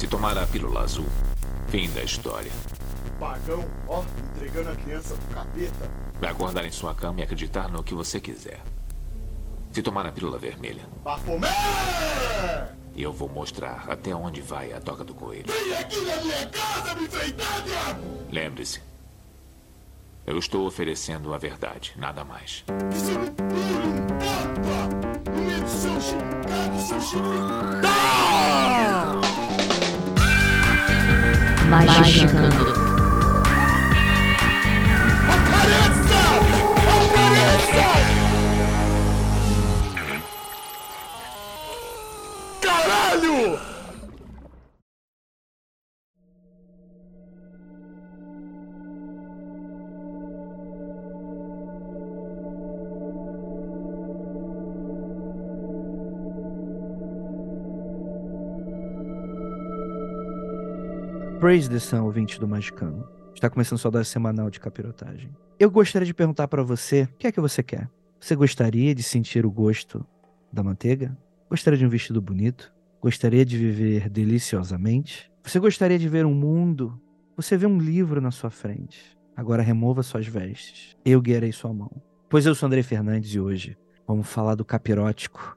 Se tomar a pílula azul, fim da história. Pagão, ó, entregando a criança pro capeta. Vai acordar em sua cama e acreditar no que você quiser. Se tomar a pílula vermelha, Bafomé! eu vou mostrar até onde vai a toca do coelho. Vem aqui na minha casa me enfrentar, diabo! Lembre-se, eu estou oferecendo a verdade, nada mais. Isso não pula um tapa! No meio do seu chicado, seu 八十个。Praise the Sun, ouvinte do Magicano. Está começando sua dose semanal de capirotagem. Eu gostaria de perguntar para você, o que é que você quer? Você gostaria de sentir o gosto da manteiga? Gostaria de um vestido bonito? Gostaria de viver deliciosamente? Você gostaria de ver um mundo? Você vê um livro na sua frente. Agora remova suas vestes. Eu guiarei sua mão. Pois eu sou Andrei Fernandes e hoje vamos falar do capirótico,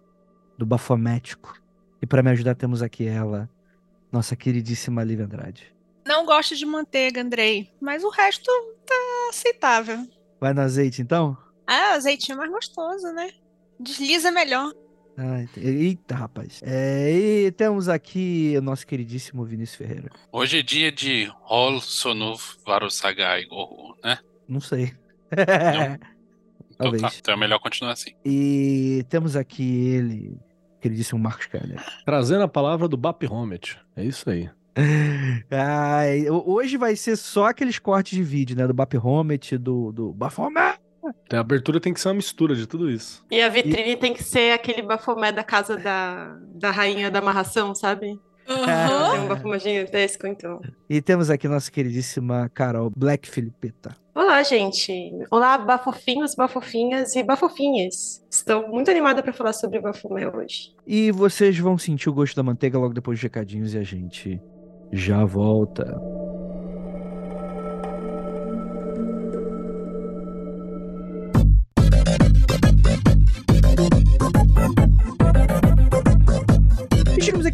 do bafomético. E para me ajudar temos aqui ela, nossa queridíssima Lívia Andrade. Não gosto de manteiga, Andrei, mas o resto tá aceitável. Vai no azeite então? Ah, azeitinho é mais gostoso, né? Desliza melhor. Ah, eita, rapaz. É, e temos aqui o nosso queridíssimo Vinícius Ferreira. Hoje é dia de Hol Sonov Varosagai Gohu, né? Não sei. Então tá, Talvez. então é melhor continuar assim. E temos aqui ele, queridíssimo Marcos Keller. Trazendo a palavra do Bap Homet. É isso aí. Ai, ho- hoje vai ser só aqueles cortes de vídeo, né? Do Bap Homet, do, do Baphomet. A abertura tem que ser uma mistura de tudo isso. E a vitrine tem que ser aquele bafomé da casa da, da rainha da amarração, sabe? Aham. Tem um bafomé gigantesco, então. E temos aqui nossa queridíssima Carol Black Filipeta. Olá, gente. Olá, bafofinhos, bafofinhas e bafofinhas. Estou muito animada para falar sobre o bafomé hoje. E vocês vão sentir o gosto da manteiga logo depois dos recadinhos e a gente já volta.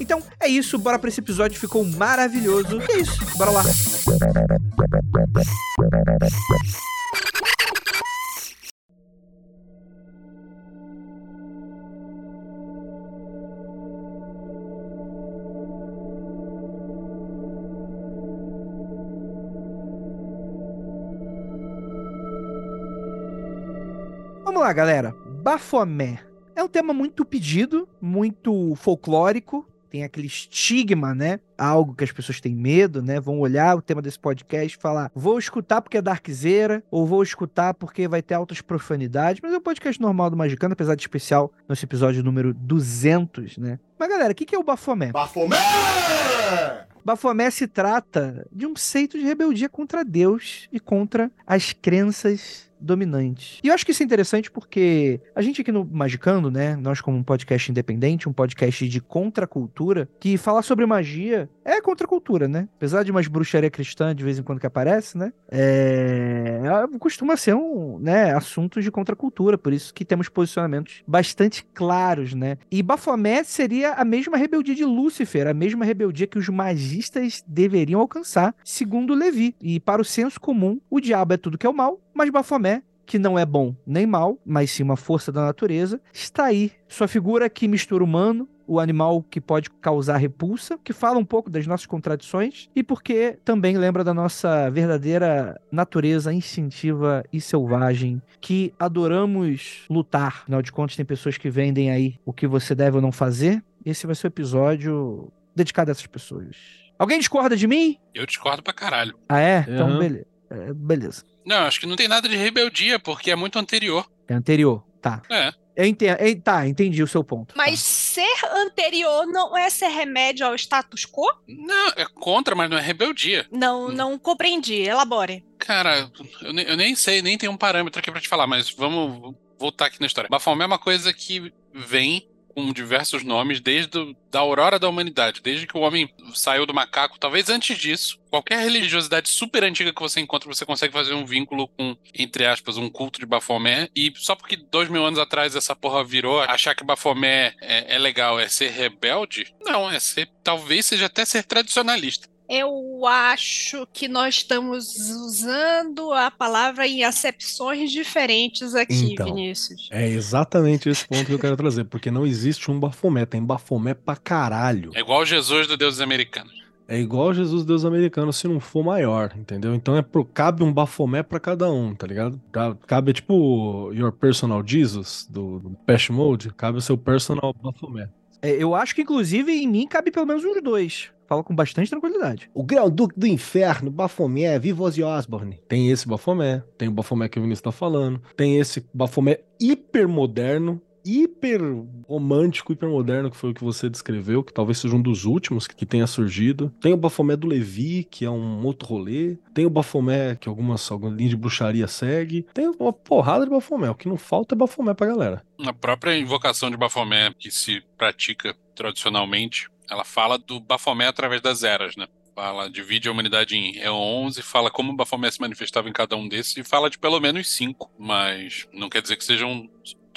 Então é isso, bora pra esse episódio, ficou maravilhoso. E é isso, bora lá. Vamos lá, galera. Bafomé é um tema muito pedido, muito folclórico. Tem aquele estigma, né? Algo que as pessoas têm medo, né? Vão olhar o tema desse podcast e falar: vou escutar porque é darkzeira, ou vou escutar porque vai ter altas profanidades. Mas é um podcast normal do Magicano, apesar de especial, nesse episódio número 200, né? Mas galera, o que que é o Bafomé? Bafomé! Bafomé se trata de um seito de rebeldia contra Deus e contra as crenças dominantes. E eu acho que isso é interessante porque a gente aqui no Magicando, né, nós como um podcast independente, um podcast de contracultura, que falar sobre magia é contracultura, né? Apesar de umas bruxaria cristã de vez em quando que aparece, né? É... costuma ser um, né, assunto de contracultura, por isso que temos posicionamentos bastante claros, né? E Baphomet seria a mesma rebeldia de Lúcifer, a mesma rebeldia que os magistas deveriam alcançar, segundo Levi. E para o senso comum, o diabo é tudo que é o mal, mas Baphomet que não é bom nem mal, mas sim uma força da natureza, está aí. Sua figura que mistura humano, o animal que pode causar repulsa, que fala um pouco das nossas contradições e porque também lembra da nossa verdadeira natureza instintiva e selvagem, que adoramos lutar. Afinal de contas, tem pessoas que vendem aí o que você deve ou não fazer. Esse vai ser o episódio dedicado a essas pessoas. Alguém discorda de mim? Eu discordo pra caralho. Ah, é? Então, Uhum. beleza. É, beleza. Não, acho que não tem nada de rebeldia, porque é muito anterior. É anterior. Tá. É. Eu entendo. Tá, entendi o seu ponto. Mas ser anterior não é ser remédio ao status quo? Não, é contra, mas não é rebeldia. Não, Hum. não compreendi. Elabore. Cara, eu, ne- eu nem sei, nem tenho um parâmetro aqui pra te falar, mas vamos voltar aqui na história. Baphomet é uma coisa que vem com diversos nomes desde o- da aurora da humanidade, desde que o homem saiu do macaco, talvez antes disso. Qualquer religiosidade super antiga que você encontra, você consegue fazer um vínculo com, entre aspas, um culto de Baphomet. E só porque dois mil anos atrás essa porra virou, achar que Baphomet é, é legal é ser rebelde? Não, é ser, talvez seja até ser tradicionalista. Eu acho que nós estamos usando a palavra em acepções diferentes aqui, Então. Vinícius. É exatamente esse ponto que eu quero trazer, porque não existe um Bafomé, tem Bafomé pra caralho. É igual Jesus do Deus americanos. É igual Jesus Deus americano, se não for maior, entendeu? Então é pro, cabe um Bafomé pra cada um, tá ligado? Ca- Cabe tipo Your Personal Jesus, do, do Patch Mode, cabe o seu Personal Bafomé. É, eu acho que, inclusive, em mim cabe pelo menos uns dois. Falo com bastante tranquilidade. O Grão-Duque do Inferno, Bafomé, Viva Ozzy Osbourne. Tem esse Bafomé, tem o Bafomé que o Vinícius tá falando, tem esse Bafomé hipermoderno, hiper romântico, hiper moderno, que foi o que você descreveu, que talvez seja um dos últimos que tenha surgido. Tem o Bafomé do Levi, que é um outro rolê. Tem o Bafomé que algumas, alguma linha de bruxaria segue. Tem uma porrada de Bafomé. O que não falta é Bafomé pra galera. A própria invocação de Baphomet, que se pratica tradicionalmente, ela fala do Baphomet através das eras, né? Fala, divide a humanidade em eons e fala como o Baphomet se manifestava em cada um desses e fala de pelo menos cinco, mas não quer dizer que sejam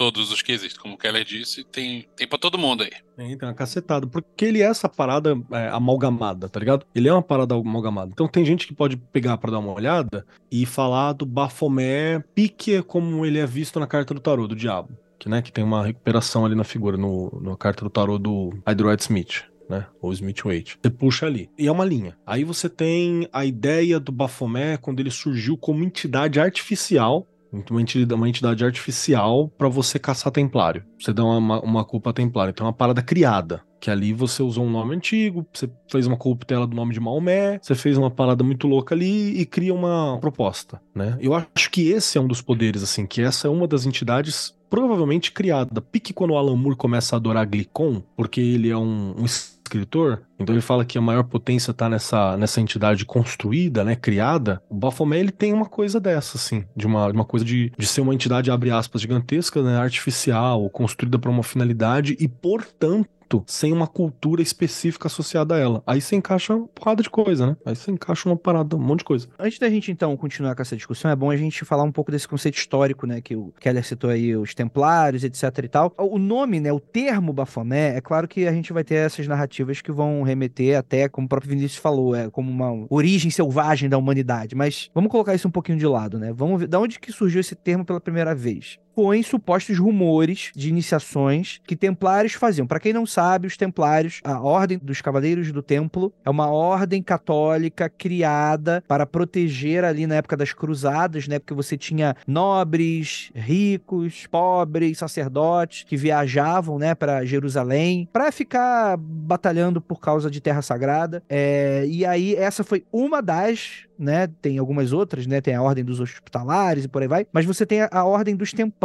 todos os que existem. Como o Keller disse, tem, tem pra todo mundo aí. Tem, tem uma cacetada. Porque ele é essa parada é, amalgamada, tá ligado? Ele é uma parada amalgamada. Então tem gente que pode pegar pra dar uma olhada e falar do Baphomet pique como ele é visto na carta do tarô do diabo. Que, né, que tem uma recuperação ali na figura, no, na carta do tarô do Hyde Smith. Né? Ou Smith Waite. Você puxa ali. E é uma linha. Aí você tem a ideia do Baphomet quando ele surgiu como entidade artificial uma entidade, uma entidade artificial pra você caçar templário. Você dá uma, uma culpa a templário. Então é uma parada criada. Que ali você usou um nome antigo, você fez uma corruptela do nome de Maomé, você fez uma parada muito louca ali e cria uma proposta, né? Eu acho que esse é um dos poderes, assim, que essa é uma das entidades provavelmente criada. Pique quando o Alan Moore começa a adorar Glicon, porque ele é um, um escritor, então ele fala que a maior potência tá nessa, nessa entidade construída, né, criada. O Baphomet, ele tem uma coisa dessa, assim, de uma, uma coisa de, de ser uma entidade, abre aspas, gigantesca, né, artificial, construída para uma finalidade e, portanto, sem uma cultura específica associada a ela. Aí você encaixa uma porrada de coisa, né? Aí você encaixa uma parada, um monte de coisa. Antes da gente, então, continuar com essa discussão, é bom a gente falar um pouco desse conceito histórico, né? Que o Keller citou aí, os templários, etc e tal. O nome, né? O termo Baphomet, é claro que a gente vai ter essas narrativas que vão remeter até, como o próprio Vinícius falou, é como uma origem selvagem da humanidade. Mas vamos colocar isso um pouquinho de lado, né? Vamos ver da onde que surgiu esse termo pela primeira vez em supostos rumores de iniciações que templários faziam. Para quem não sabe, os templários, a Ordem dos Cavaleiros do Templo, é uma ordem católica criada para proteger ali na época das cruzadas, né? Porque você tinha nobres, ricos, pobres, sacerdotes que viajavam, né, para Jerusalém para ficar batalhando por causa de terra sagrada. É, e aí essa foi uma das né? Tem algumas outras, né? Tem a Ordem dos Hospitalares e por aí vai. Mas você tem a, a Ordem dos Templários,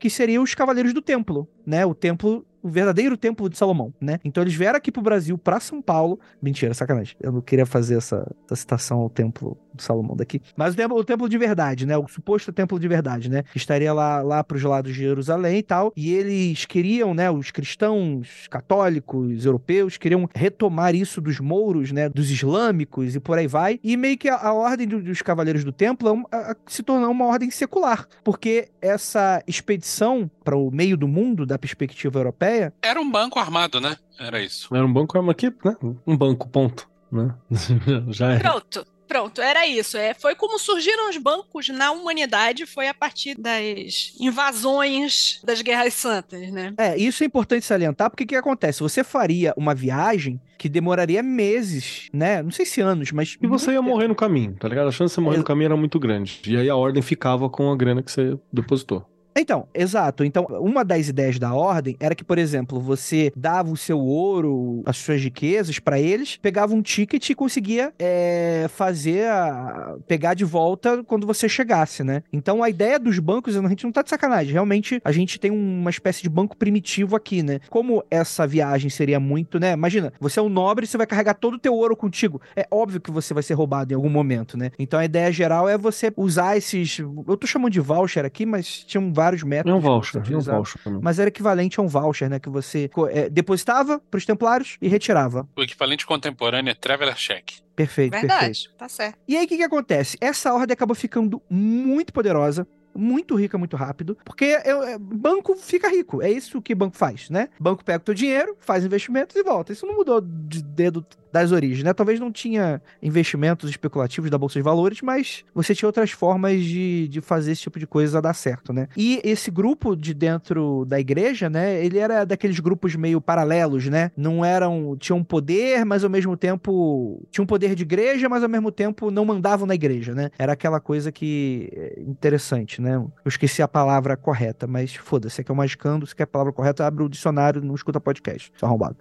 que seriam os Cavaleiros do Templo, né? O templo o verdadeiro templo de Salomão, né? Então eles vieram aqui pro Brasil, pra São Paulo. Mentira, sacanagem. Eu não queria fazer essa, essa citação ao templo de Salomão daqui. Mas o templo, o templo de verdade, né? O suposto templo de verdade, né? Que estaria lá, lá pros lados de Jerusalém e tal. E eles queriam, né? Os cristãos católicos, europeus, queriam retomar isso dos mouros, né? Dos islâmicos e por aí vai. E meio que a, a ordem do- dos cavaleiros do templo é a- a- se tornou uma ordem secular. Porque essa expedição para o meio do mundo, da perspectiva europeia, Era um banco armado, né? Era isso. Era um banco, mas aqui, né? Um banco, ponto. Né? Já é. Pronto, pronto, era isso. É, foi como surgiram os bancos na humanidade, foi a partir das invasões das guerras santas, né? É, isso é importante salientar, porque o que acontece? Você faria uma viagem que demoraria meses, né? Não sei se anos, mas. E você ia morrer no caminho, tá ligado? A chance de você morrer no caminho era muito grande. E aí a ordem ficava com a grana que você depositou. Então, exato. Então, uma das ideias da ordem era que, por exemplo, você dava o seu ouro, as suas riquezas pra eles, pegava um ticket e conseguia é, fazer a... pegar de volta quando você chegasse, né? Então, a ideia dos bancos, a gente não tá de sacanagem. Realmente, a gente tem uma espécie de banco primitivo aqui, né? Como essa viagem seria muito, né? Imagina, você é um nobre, você vai carregar todo o teu ouro contigo. É óbvio que você vai ser roubado em algum momento, né? Então, a ideia geral é você usar esses... Eu tô chamando de voucher aqui, mas tinham vários métodos. É um voucher, é um voucher. também. Mas era equivalente a um voucher, né? Que você é, depositava pros templários e retirava. O equivalente contemporâneo é Traveler Check. Perfeito, perfeito. Verdade, tá certo. E aí, o que, que acontece? Essa ordem acabou ficando muito poderosa, muito rica, muito rápido, porque é- é- banco fica rico. É isso que banco faz, né? Banco pega o teu dinheiro, faz investimentos e volta. Isso não mudou de dedo das origens, né? Talvez não tinha investimentos especulativos da Bolsa de Valores, mas você tinha outras formas de, de fazer esse tipo de coisa dar certo, né? E esse grupo de dentro da igreja, né? Ele era daqueles grupos meio paralelos, né? Não eram... Tinham poder, mas ao mesmo tempo... Tinham poder de igreja, mas ao mesmo tempo não mandavam na igreja, né? Era aquela coisa que... é Interessante, né? Eu esqueci a palavra correta, mas foda-se, aqui é o Magicando, se quer a palavra correta, abre o dicionário, não escuta podcast. Só arrombado.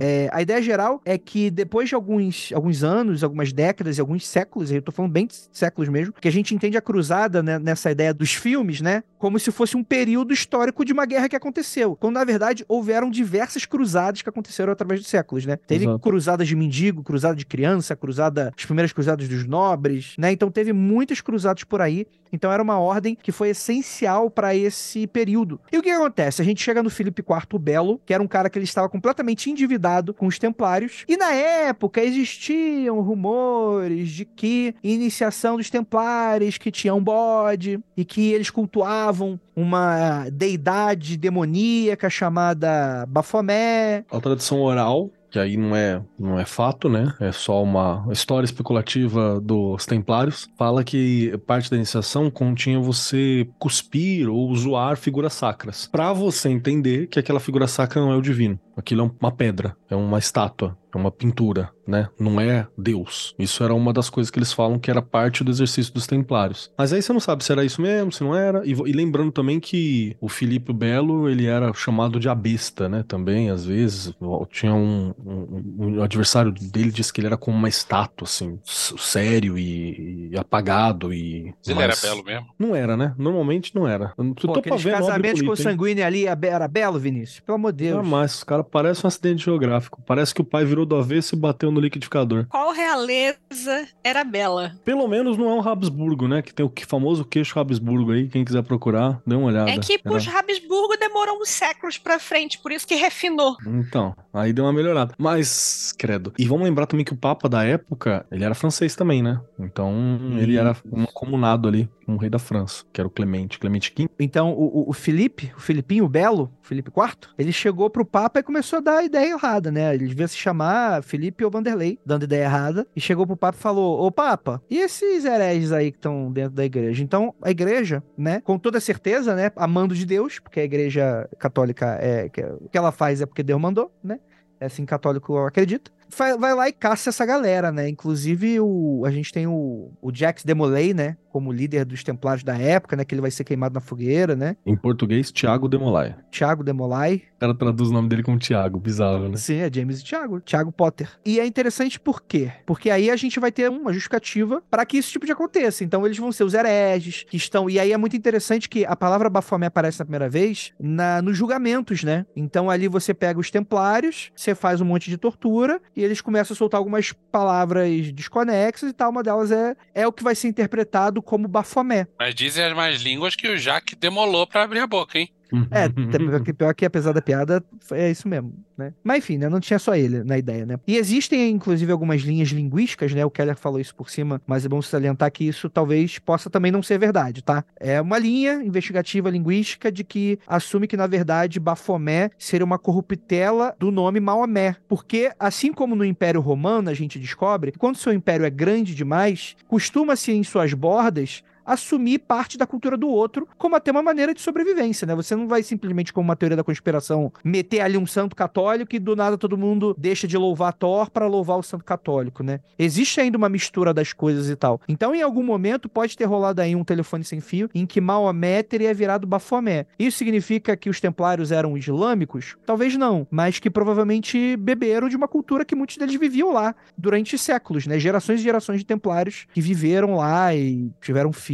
É, a ideia geral é que depois de alguns, alguns anos, algumas décadas e alguns séculos, eu tô falando bem de séculos mesmo, que a gente entende a cruzada né, nessa ideia dos filmes, né? Como se fosse um período histórico de uma guerra que aconteceu. Quando, na verdade, houveram diversas cruzadas que aconteceram através dos séculos, né? Teve Exato. cruzadas de mendigo, cruzada de criança, cruzada, as primeiras cruzadas dos nobres, né? Então teve muitas cruzadas por aí. Então era uma ordem que foi essencial para esse período. E o que acontece? A gente chega no Filipe IV Belo, que era um cara que ele estava completamente endividado com os templários, e na época existiam rumores de que iniciação dos templários que tinha um bode e que eles cultuavam uma deidade demoníaca chamada Bafomé. A tradição oral, que aí não é, não é fato, né? É só uma história especulativa dos templários, fala que parte da iniciação continha você cuspir ou zoar figuras sacras. Pra você entender que aquela figura sacra não é o divino. Aquilo é uma pedra, é uma estátua, é uma pintura, né? Não é Deus. Isso era uma das coisas que eles falam que era parte do exercício dos templários. Mas aí você não sabe se era isso mesmo, se não era. E, e lembrando também que o Filipe Belo, ele era chamado de abesta, né? Também, às vezes. Tinha um, um- um- o adversário dele disse que ele era como uma estátua, assim, sério e, e apagado e... Mas ele era belo mesmo. Não era, né? Normalmente não era. Eu Pô, tô pra ver casamentos bonito, hein? consanguíneos ali era belo, Vinícius? Pelo amor de Deus. Jamais, os caras parecem um acidente geográfico. Parece que o pai virou do avesso e bateu no liquidificador. Qual realeza era bela? Pelo menos não é um Habsburgo, né? Que tem o que- famoso queixo Habsburgo aí. Quem quiser procurar, dê uma olhada. É que Era- os Habsburgo demoram uns séculos pra frente, por isso que refinou. Então, aí deu uma melhorada. Mas, credo. E vamos lembrar também que o Papa da época, ele era francês também, né? Então, ele era um comunado ali com o rei da França, que era o Clemente, Clemente V. Então, o, o- o Felipe, o Filipinho Belo, Felipe IV, ele chegou pro Papa e começou a dar a ideia errada, né? Ele devia se chamar Felipe ou Vanderlei, dando ideia errada, e chegou pro Papa e falou: Ô Papa, e esses hereges aí que estão dentro da igreja? Então, a igreja, né, com toda certeza, né, amando de Deus, porque a igreja católica é. O que ela faz é porque Deus mandou, né? É assim católico acredita. Vai, vai lá e caça essa galera, né? Inclusive, o, a gente tem o, o Jax Demolay, né? Como líder dos Templários da época, né? Que ele vai ser queimado na fogueira, né? Em português, Thiago Demolay. Thiago Demolay. O cara traduz o nome dele como Thiago, bizarro, né? Sim, é James e Thiago. Thiago Potter. E é interessante por quê? Porque aí a gente vai ter uma justificativa para que isso tipo de aconteça. Então eles vão ser os hereges que estão. E aí é muito interessante que a palavra Baphomet aparece na primeira vez na, nos julgamentos, né? Então ali você pega os templários, você faz um monte de tortura e eles começam a soltar algumas palavras desconexas e tal. Uma delas é, é o que vai ser interpretado como Baphomet. Mas dizem as mais línguas que o Jaque demolou pra abrir a boca, hein? É, pior que, pior que apesar da piada, é isso mesmo, né? Mas enfim, né? Não tinha só ele na ideia, né? E existem, inclusive, algumas linhas linguísticas, né? O Keller falou isso por cima, mas é bom salientar que isso talvez possa também não ser verdade, tá? É uma linha investigativa linguística de que assume que, na verdade, Bafomé seria uma corruptela do nome Maomé. Porque, assim como no Império Romano, a gente descobre que quando seu império é grande demais, costuma-se em suas bordas assumir parte da cultura do outro como até uma maneira de sobrevivência, né? Você não vai simplesmente, como uma teoria da conspiração, meter ali um santo católico e do nada todo mundo deixa de louvar Thor para louvar o santo católico, né? Existe ainda uma mistura das coisas e tal. Então, em algum momento, pode ter rolado aí um telefone sem fio em que Maomé teria virado Bafomé. Isso significa que os templários eram islâmicos? Talvez não, mas que provavelmente beberam de uma cultura que muitos deles viviam lá durante séculos, né? Gerações e gerações de templários que viveram lá e tiveram filhos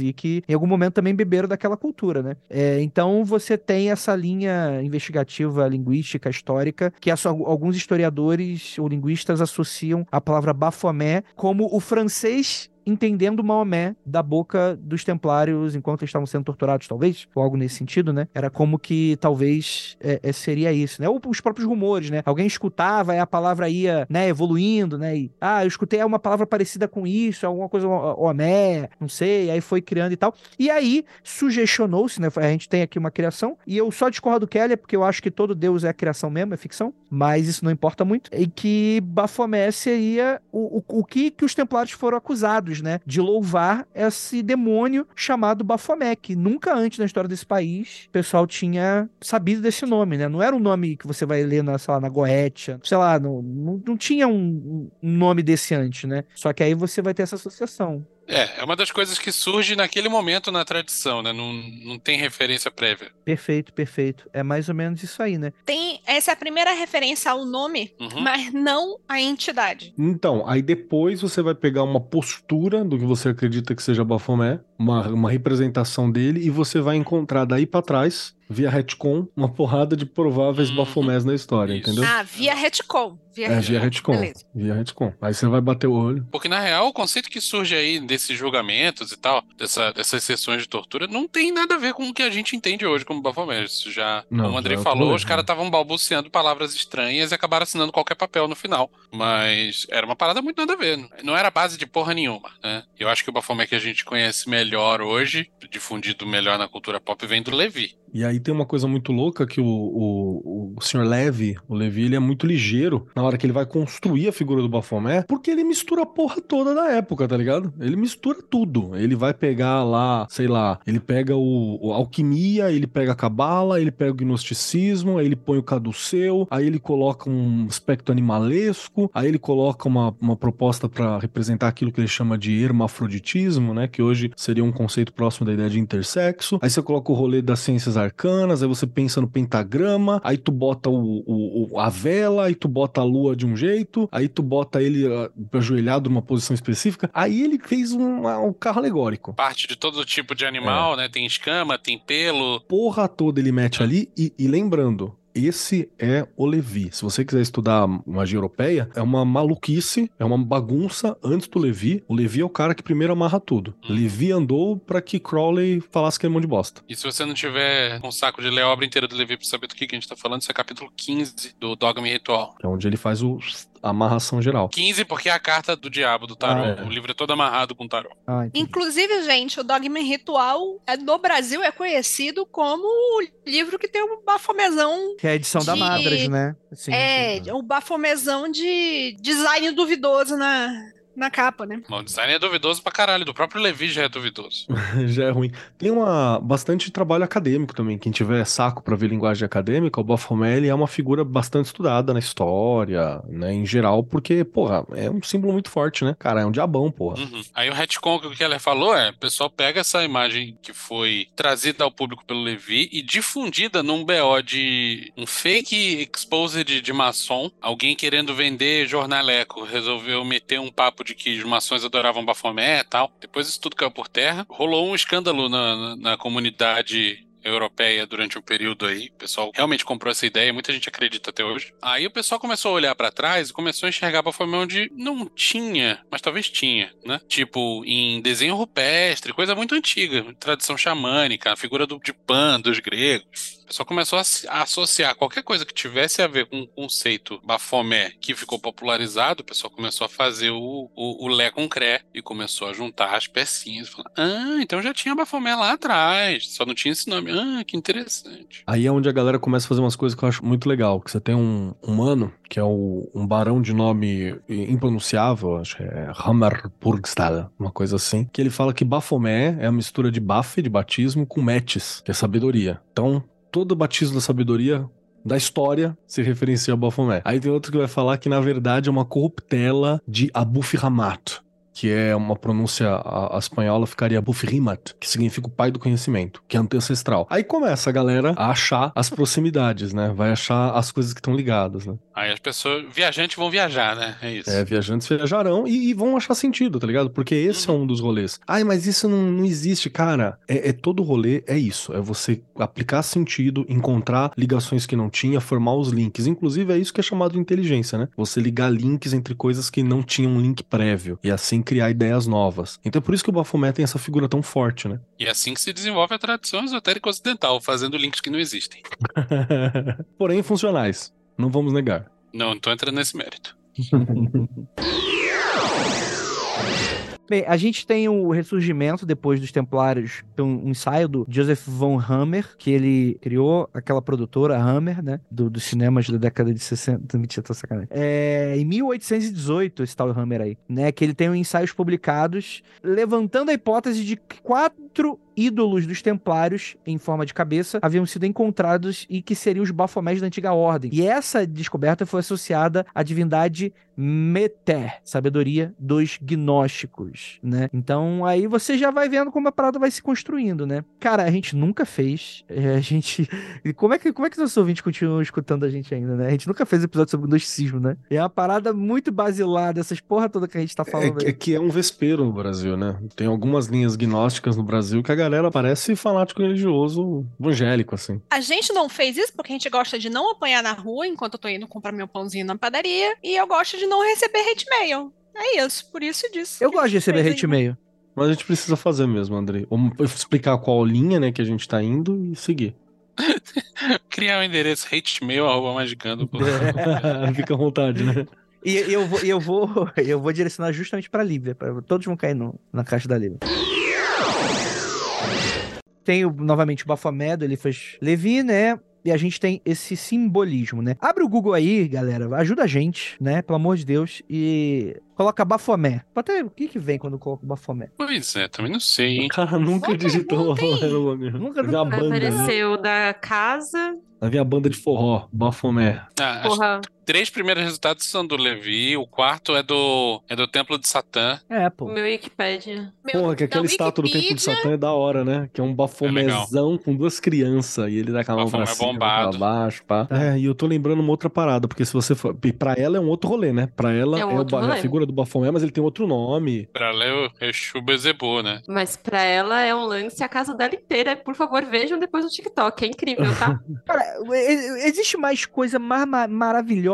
e que em algum momento também beberam daquela cultura, né? É, então você tem essa linha investigativa, linguística, histórica, que alguns historiadores ou linguistas associam a palavra Baphomet como o francês entendendo Maomé da boca dos templários enquanto eles estavam sendo torturados, talvez, ou algo nesse sentido, né? Era como que talvez é, é, seria isso, né? Ou os próprios rumores, né? Alguém escutava e a palavra ia, né, evoluindo, né? E, ah, eu escutei uma palavra parecida com isso, alguma coisa Omé, não sei, aí foi criando e tal. E aí sugestionou-se, né? A gente tem aqui uma criação, e eu só discordo do Keller, porque eu acho que todo Deus é criação mesmo, é ficção, mas isso não importa muito, e que Baphomet seria o, o, o que, que os templários foram acusados, né? De louvar esse demônio chamado Baphomet, nunca antes na história desse país o pessoal tinha sabido desse nome, né? Não era um nome que você vai ler na, sei lá, na Goetia, sei lá, não, não, não tinha um, um nome desse antes, né? Só que aí você vai ter essa associação. É, é uma das coisas que surge naquele momento na tradição, né? Não, não tem referência prévia. Perfeito, perfeito. É mais ou menos isso aí, né? Tem essa é a primeira referência ao nome, Uhum. mas não à entidade. Então, aí depois você vai pegar uma postura do que você acredita que seja Baphomet, uma, uma representação dele, e você vai encontrar daí pra trás, via retcon, uma porrada de prováveis Uhum. Baphomets na história, Isso. entendeu? Ah, via retcon. Via É, via retcon. Beleza. Via retcon. Aí você vai bater o olho. Porque, na real, o conceito que surge aí desses julgamentos e tal, dessa- dessas sessões de tortura, não tem nada a ver com o que a gente entende hoje como Baphomet. Isso já, Não, como o André já falou, os caras estavam balbuciando palavras estranhas e acabaram assinando qualquer papel no final. Mas era uma parada muito nada a ver. Não era base de porra nenhuma, né? Eu acho que o Baphomet que a gente conhece melhor hoje, difundido melhor na cultura pop, vem do Levi. E aí tem uma coisa muito louca que o, o, o Sr. Levi, o Levi, ele é muito ligeiro na hora que ele vai construir a figura do Baphomet, porque ele mistura a porra toda da época, tá ligado? Ele mistura tudo. Ele vai pegar lá, sei lá, ele pega o, o alquimia, ele pega a cabala, ele pega o gnosticismo, aí ele põe o caduceu, aí ele coloca um aspecto animalesco, aí ele coloca uma, uma proposta pra representar aquilo que ele chama de hermafroditismo, né? Que hoje seria um conceito próximo da ideia de intersexo. Aí você coloca o rolê das ciências arcanas, aí você pensa no pentagrama, aí tu bota o, o- a vela, aí tu bota a lua de um jeito, aí tu bota ele ah, ajoelhado numa posição específica. Aí ele fez um, um carro alegórico. Parte de todo tipo de animal, né? Tem escama, tem pelo. Porra toda ele mete ali, e, e lembrando. Esse é o Levi. Se você quiser estudar magia europeia, é uma maluquice, é uma bagunça antes do Levi. O Levi é o cara que primeiro amarra tudo. Hum. Levi andou pra que Crowley falasse que é um monte de bosta. E se você não tiver um saco de ler a obra inteira do Levi pra saber do que, a gente tá falando, isso é capítulo 15 do Dogma e Ritual. É onde ele faz o, amarração geral. 15 porque é a carta do diabo do tarô. Ah, é. O livro é todo amarrado com tarô. Ah. Inclusive, gente, o Dogma Ritual é, no Brasil é conhecido como o livro que tem o bafomezão. Que é a edição da de- Madras, né? Sim, é, sim. o bafomezão de design duvidoso na, na capa, né? O design é duvidoso pra caralho. Do próprio Levi já é duvidoso. Já é ruim. Tem uma, bastante trabalho acadêmico também. Quem tiver saco pra ver linguagem acadêmica, o Baphomet é uma figura bastante estudada na história, né, em geral, porque, porra, é um símbolo muito forte, né? Cara, é um diabão, porra. Uhum. Aí o retcon que o Keller falou é: o pessoal pega essa imagem que foi trazida ao público pelo Levi e difundida num BO de um fake exposed de, de maçom. Alguém querendo vender jornaleco resolveu meter um papo de que os maçons adoravam Baphomet e tal. Depois isso tudo caiu por terra. Rolou um escândalo na, na, na comunidade europeia durante um período aí. O pessoal realmente comprou essa ideia, muita gente acredita até hoje. Aí o pessoal começou a olhar pra trás e começou a enxergar Baphomet onde não tinha, mas talvez tinha, né? Tipo, em desenho rupestre, coisa muito antiga, tradição xamânica, a figura do, de Pan, dos gregos. O pessoal começou a, associar qualquer coisa que tivesse a ver com o conceito Baphomet que ficou popularizado, o pessoal começou a fazer o, o, o Lé com Cré e começou a juntar as pecinhas. Falando, ah, então já tinha Baphomet lá atrás, só não tinha esse nome. Ah, que interessante. Aí é onde a galera começa a fazer umas coisas que eu acho muito legal. Que você tem um humano, que é o, um barão de nome impronunciável, acho que é Hammerburgstall, uma coisa assim, que ele fala que Baphomet é a mistura de Baf, de batismo, com Metis, que é sabedoria. Então, todo batismo da sabedoria da história se referencia a Baphomet. Aí tem outro que vai falar que, na verdade, é uma corruptela de Abufirramat, que é uma pronúncia a, a espanhola, ficaria Bufirrimat, que significa o pai do conhecimento, que é ancestral. Aí começa a galera a achar as proximidades, né? Vai achar as coisas que estão ligadas, né? Aí as pessoas, viajantes vão viajar, né? É isso. É, viajantes viajarão e, e vão achar sentido, tá ligado? Porque esse é um dos rolês. Ai, mas isso não, não existe, cara. É, é todo rolê, é isso. É você aplicar sentido, encontrar ligações que não tinha, formar os links. Inclusive, é isso que é chamado de inteligência, né? Você ligar links entre coisas que não tinham um link prévio e assim criar ideias novas. Então é por isso que o Baphomet tem essa figura tão forte, né? E é assim que se desenvolve a tradição esotérica ocidental, fazendo links que não existem. Porém, funcionais. Não vamos negar. Não, não tô entrando nesse mérito. Bem, a gente tem o ressurgimento depois dos Templários, tem um ensaio do Joseph von Hammer, que ele criou aquela produtora, Hammer, né? Do, dos cinemas da década de 60. Mentira, tô sacanagem. É, em 1818, esse tal Hammer aí, né? Que ele tem um ensaios publicados levantando a hipótese de que quatro ídolos dos Templários, em forma de cabeça, haviam sido encontrados e que seriam os Bafomés da antiga ordem. E essa descoberta foi associada à divindade Meter, sabedoria dos gnósticos, né? Então aí você já vai vendo como a parada vai se construindo, né? Cara, a gente nunca fez, é, a gente... Como é que, como é que os nossos ouvintes continuam escutando a gente ainda, né? A gente nunca fez episódio sobre gnosticismo, né? É uma parada muito basilada, essas porra toda que a gente tá É, falando aí. é que é um vespeiro no Brasil, né? Tem algumas linhas gnósticas no Brasil que a galera parece fanático religioso evangélico, assim. A gente não fez isso porque a gente gosta de não apanhar na rua enquanto eu tô indo comprar meu pãozinho na padaria. E eu gosto de não receber hate mail. É isso, por isso disso. Eu gosto de receber hate mail. Mas a gente precisa fazer mesmo, Andrei. Vamos explicar qual linha, né, que a gente tá indo e seguir. Criar o endereço hatemail.magicando. Fica à vontade, né? E eu vou, e eu vou, eu vou direcionar justamente pra Lívia, pra, todos vão cair no- na caixa da Lívia. Tem o- novamente o Baphomet, ele fez Levi, né? E a gente tem esse simbolismo, né? Abre o Google aí, galera. Ajuda a gente, né? Pelo amor de Deus. E coloca Baphomet. Até o que que vem quando coloca Baphomet? Pois é, também não sei, O hein? cara nunca digitou hein? no bagulho. Nunca- Havia uma Vai banda, né? aparecer o da casa. Havia a banda de forró, Bafomé. Ah, Porra, três primeiros resultados são do Levi, o quarto é do é do Templo de Satã. É, pô. meu Wikipedia. Porra, que aquela estátua do Templo de Satã é da hora, né? Que é um bafomézão com duas crianças e ele dá aquela mão pra cima, bombado. pra baixo, pá. É, e eu tô lembrando uma outra parada, porque se você for... e Pra ela é um outro rolê, né? Pra ela É é, um ba- é a figura do Bafomé, mas ele tem outro nome. Pra ler o Exu Bezebu, né? Mas pra ela é um lance a casa dela inteira. Por favor, vejam depois no TikTok. É incrível, tá? Cara, existe mais coisa mais ma-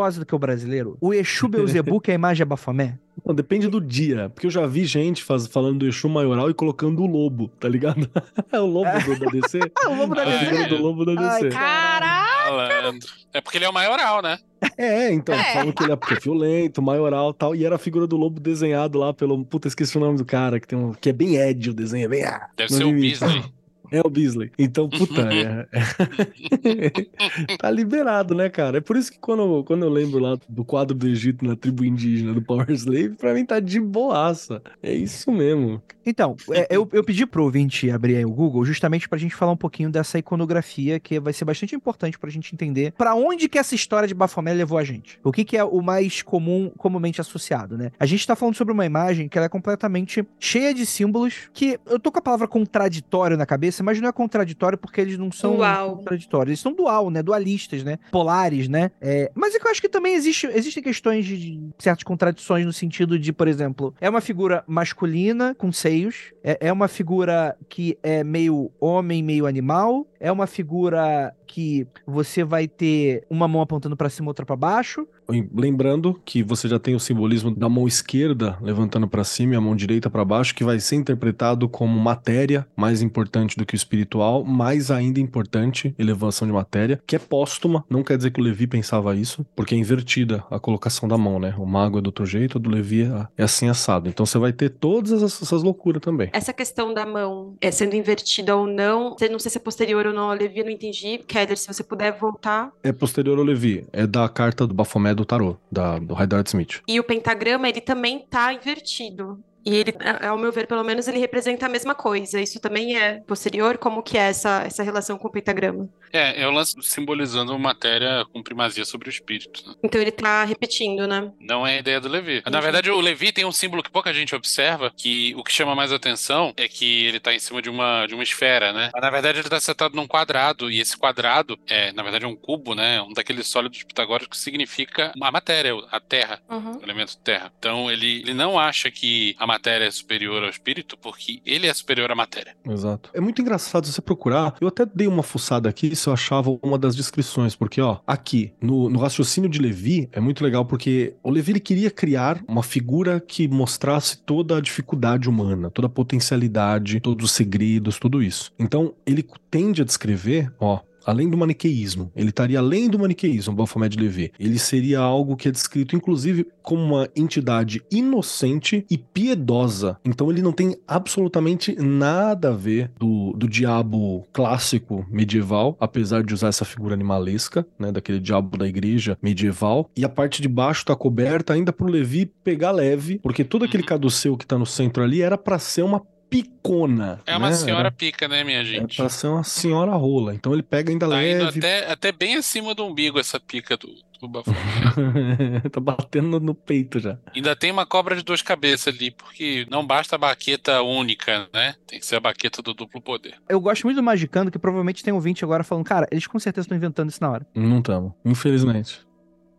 maravilhosa do que o brasileiro? O Exu Beuzebu, que é a imagem é Baphomet? Não, depende do dia, porque eu já vi gente faz... falando do Exu maioral e colocando o lobo, tá ligado? é o lobo do, da DC. Ah, o lobo da É DC. figura do lobo da Ai, DC. Caraca! Malandro. É porque ele é o maioral, né? É, então, É. falam que ele é porque é violento, maioral e tal, e era a figura do lobo desenhado lá pelo. Puta, esqueci o nome do cara, que tem um. que é bem Ed o desenho, é bem. ah, Deve não ser o Beasley. É o Beasley. Então, puta, é... tá liberado, né, cara? É por isso que quando, quando eu lembro lá do quadro do Egito na tribo indígena do Power Slave, pra mim tá de boaça. É isso mesmo. Então, é, eu, eu pedi pro ouvinte abrir aí o Google justamente pra gente falar um pouquinho dessa iconografia que vai ser bastante importante pra gente entender pra onde que essa história de Baphomet levou a gente. O que que é o mais comum, comumente associado, né? A gente tá falando sobre uma imagem que ela é completamente cheia de símbolos que eu tô com a palavra contraditório na cabeça, mas não é contraditório porque eles não são Dual. contraditórios. Eles são dual, né? Dualistas, né? Polares, né? É, mas é que eu acho que também existe, existem questões de, de certas contradições no sentido de, por exemplo, é uma figura masculina com seios, é, é uma figura que é meio homem, meio animal, é uma figura que você vai ter uma mão apontando pra cima, outra pra baixo. Lembrando que você já tem o simbolismo da mão esquerda levantando pra cima e a mão direita pra baixo, que vai ser interpretado como matéria, mais importante do que o espiritual, mais ainda importante, elevação de matéria, que é póstuma. Não quer dizer que o Levi pensava isso, porque é invertida a colocação da mão, né? O mago é do outro jeito, o do Levi é- é assim assado. Então você vai ter todas essas, essas loucuras também. Essa questão da mão é, sendo invertida ou não, não sei se é posterior ao Levi, não entendi. Keller, se você puder voltar. É posterior ao Levi, é da carta do Baphomet do Tarot, da, do Rider Smith. E o pentagrama, ele também tá invertido. E ele, ao meu ver, pelo menos, ele representa a mesma coisa. Isso também é posterior? Como que é essa, essa relação com o pentagrama? É, é o lance simbolizando matéria com primazia sobre o espírito. né? Então ele tá repetindo, né? Não é a ideia do Levi. Na verdade, o Levi tem um símbolo que pouca gente observa, que o que chama mais atenção é que ele tá em cima de uma, de uma esfera, né? Na verdade, ele tá sentado num quadrado, e esse quadrado é, na verdade, é um cubo, né? Um daqueles sólidos pitagóricos que significa a matéria, a terra. Uhum. o elemento terra. Então ele, ele não acha que a matéria é superior ao espírito, porque ele é superior à matéria. Exato. É muito engraçado se você procurar. Eu até dei uma fuçada aqui se eu achava uma das descrições, porque, ó, aqui, no, no raciocínio de Levi, é muito legal porque o Levi ele queria criar uma figura que mostrasse toda a dificuldade humana, toda a potencialidade, todos os segredos, tudo isso. Então, ele tende a descrever, ó. Além do maniqueísmo, ele estaria além do maniqueísmo, Baphomet de Levi. Ele seria algo que é descrito, inclusive, como uma entidade inocente e piedosa. Então ele não tem absolutamente nada a ver do, do diabo clássico medieval, apesar de usar essa figura animalesca, né, daquele diabo da igreja medieval. E a parte de baixo tá coberta ainda pro Levi pegar leve, porque todo aquele Uhum. caduceu que tá no centro ali era pra ser uma picona. É uma né? senhora Era- pica, né, minha é gente? pra ser uma senhora rola. Então ele pega ainda Tá indo leve. até, até bem acima do umbigo essa pica do, do Baphomet. tá batendo no peito já. Ainda tem uma cobra de duas cabeças ali, porque não basta a baqueta única, né? Tem que ser a baqueta do duplo poder. Eu gosto muito do Magicando, que provavelmente tem um ouvinte agora falando, cara, eles com certeza estão inventando isso na hora. Não tamo. Infelizmente.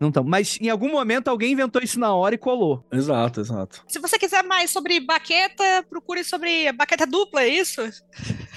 Não estão. Mas em algum momento alguém inventou isso na hora e colou. Exato, exato. Se você quiser mais sobre baqueta, procure sobre baqueta dupla, é isso?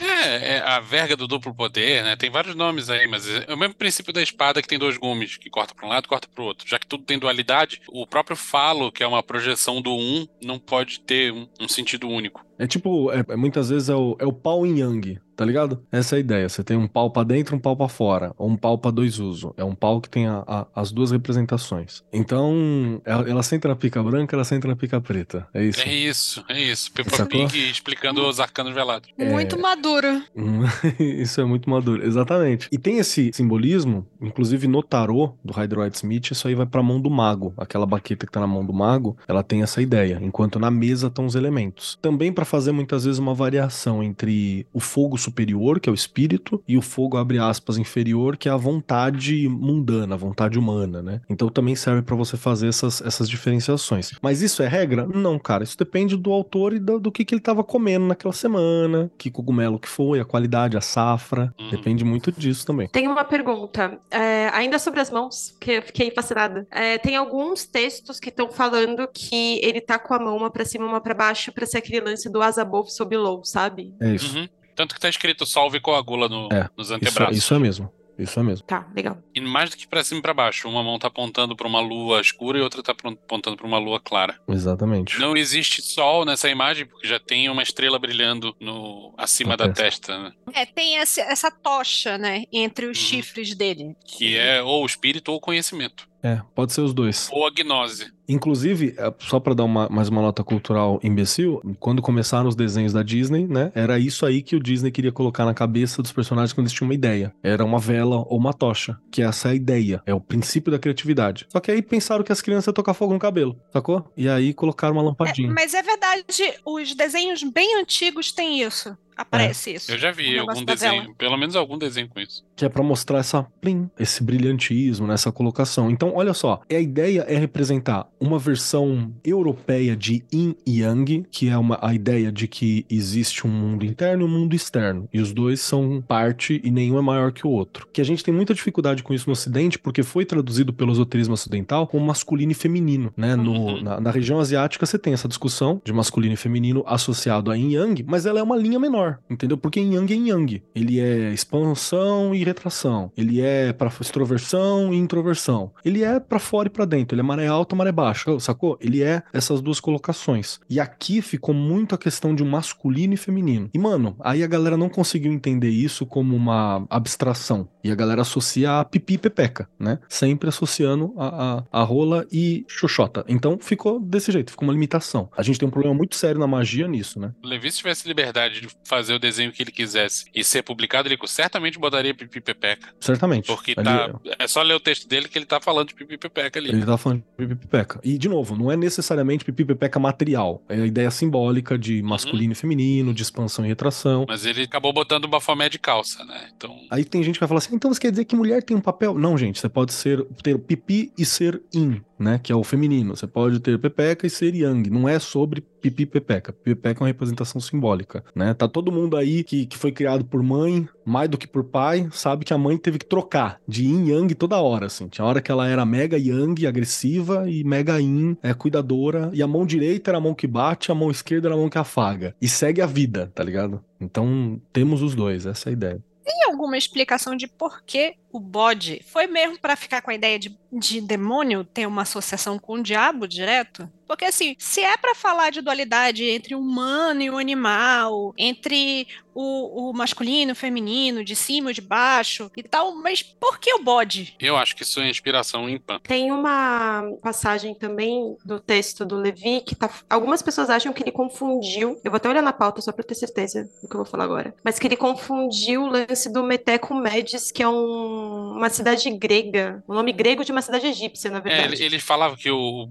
É, é a verga do duplo poder, né? Tem vários nomes aí, mas é o mesmo princípio da espada que tem dois gumes, que corta para um lado e corta para o outro. Já que tudo tem dualidade, o próprio falo, que é uma projeção do um, não pode ter um, um sentido único. É tipo, é, é- muitas vezes é o, é o pau em yang, tá ligado? Essa é a ideia. Você tem um pau pra dentro, um pau pra fora, ou um pau pra dois usos. É um pau que tem a- a- as duas representações. Então, ela, ela senta na pica branca, ela senta na pica preta. É isso. É isso, é isso. Peppa? Pig explicando os arcanos velados. Muito maduro. Isso é muito maduro, exatamente. E tem esse simbolismo, inclusive no tarô do White Smith, isso aí vai pra mão do mago. Aquela baqueta que tá na mão do mago, ela tem essa ideia, enquanto na mesa estão os elementos. Também pra fazer muitas vezes uma variação entre o fogo superior, que é o espírito, e o fogo abre aspas inferior, que é a vontade mundana, a vontade humana, né? Então também serve pra você fazer essas, essas diferenciações. Mas isso é regra? Não, cara, isso depende do autor e do, do que, que ele tava comendo naquela semana, que cogumelo que foi, a qualidade, a safra. Uhum. Depende muito disso também. Tem uma pergunta, é, ainda sobre as mãos, que eu fiquei fascinada. É, tem alguns textos que estão falando que ele tá com a mão uma pra cima, uma pra baixo, pra ser aquele lance do as above sob low, sabe? É isso. Uhum. Tanto que tá escrito salve coagula no, É, nos Isso, antebraços. isso é mesmo. Isso é mesmo. Tá, legal. E mais do que pra cima e pra baixo. Uma mão tá apontando pra uma lua escura e outra tá apon- apontando pra uma lua clara. Exatamente. Não existe sol nessa imagem, porque já tem uma estrela brilhando no acima da testa. né? É, tem esse- essa tocha, né, entre os Uhum. chifres dele. Que é ou o espírito ou o conhecimento. É, pode ser os dois. Ou a gnose. Inclusive, é, só pra dar uma- mais uma nota cultural imbecil, quando começaram os desenhos da Disney, né, era isso aí que o Disney queria colocar na cabeça dos personagens quando eles tinham uma ideia. Era uma vela ou uma tocha, que essa é a ideia, é o princípio da criatividade. Só que aí pensaram que as crianças iam tocar fogo no cabelo, sacou? E aí colocaram uma É, lampadinha. mas é verdade, os desenhos bem antigos têm isso. Aparece isso. Eu já vi negócio algum desenho, vela. pelo menos algum desenho com isso. que é pra mostrar essa plim, esse brilhantismo nessa colocação. Então, olha só, a ideia é representar uma versão europeia de yin e yang, que é uma, a ideia de que existe um mundo interno e um mundo externo, e os dois são parte e nenhum é maior que o outro. Que a gente tem muita dificuldade com isso no ocidente, porque foi traduzido pelo esoterismo ocidental como masculino e feminino, né? No, Uhum. na, na região asiática você tem essa discussão de masculino e feminino associado a yin e yang, mas ela é uma linha menor, entendeu? Porque yang é yang. Ele é expansão e retração. Ele é pra extroversão e introversão. Ele é pra fora e pra dentro. Ele é maré alta, maré baixa, sacou? Ele é essas duas colocações. E aqui ficou muito a questão de um masculino e feminino. E mano, aí a galera não conseguiu entender isso como uma abstração. E a galera associa a pipi e pepeca, né? Sempre associando a, a, a rola e xoxota. Então ficou desse jeito, ficou uma limitação. A gente tem um problema muito sério na magia nisso, né? Levi, se tivesse liberdade de fazer o desenho que ele quisesse e ser publicado, ele certamente botaria Pipi Pepeca. Certamente. Porque Ali- tá. É só ler o texto dele que ele tá falando de Pipi Pepeca ali. Ele tá falando de pipi pepeca. E, de novo, não é necessariamente pipi pepeca material. É a ideia simbólica de masculino e feminino, de expansão e retração. Mas ele acabou botando o bafomé de calça, né? Então. Aí tem gente que vai falar assim, então você quer dizer que mulher tem um papel? Não, gente, você pode ser ter pipi e ser in, né? Que é o feminino. Você pode ter pepeca e ser yang. Não é sobre pipi pepeca. Pepeca é uma representação simbólica, né? Tá todo mundo aí que, que foi criado por mãe, mais do que por pai, sabe que a mãe teve que trocar de yin yang toda hora, assim. Tinha hora que ela era mega yang, agressiva, e mega yin, é, cuidadora. E a mão direita era a mão que bate, a mão esquerda era a mão que afaga. E segue a vida, tá ligado? Então, temos os dois, essa é a ideia. Tem alguma explicação de por que o bode foi mesmo pra ficar com a ideia de, de demônio ter uma associação com o diabo direto? Porque assim, se é pra falar de dualidade entre o humano e o animal, entre o, o masculino e o feminino, de cima e de baixo e tal, mas por que o bode? Eu acho que isso é inspiração em Pan. Tem uma passagem também do texto do Levi que tá. Algumas pessoas acham que ele confundiu. Eu vou até olhar na pauta só pra ter certeza do que eu vou falar agora. Mas que ele confundiu o lance do Meteco Medes, que é um- uma cidade grega. O nome grego de uma cidade egípcia, na É, verdade. ele, ele falava que o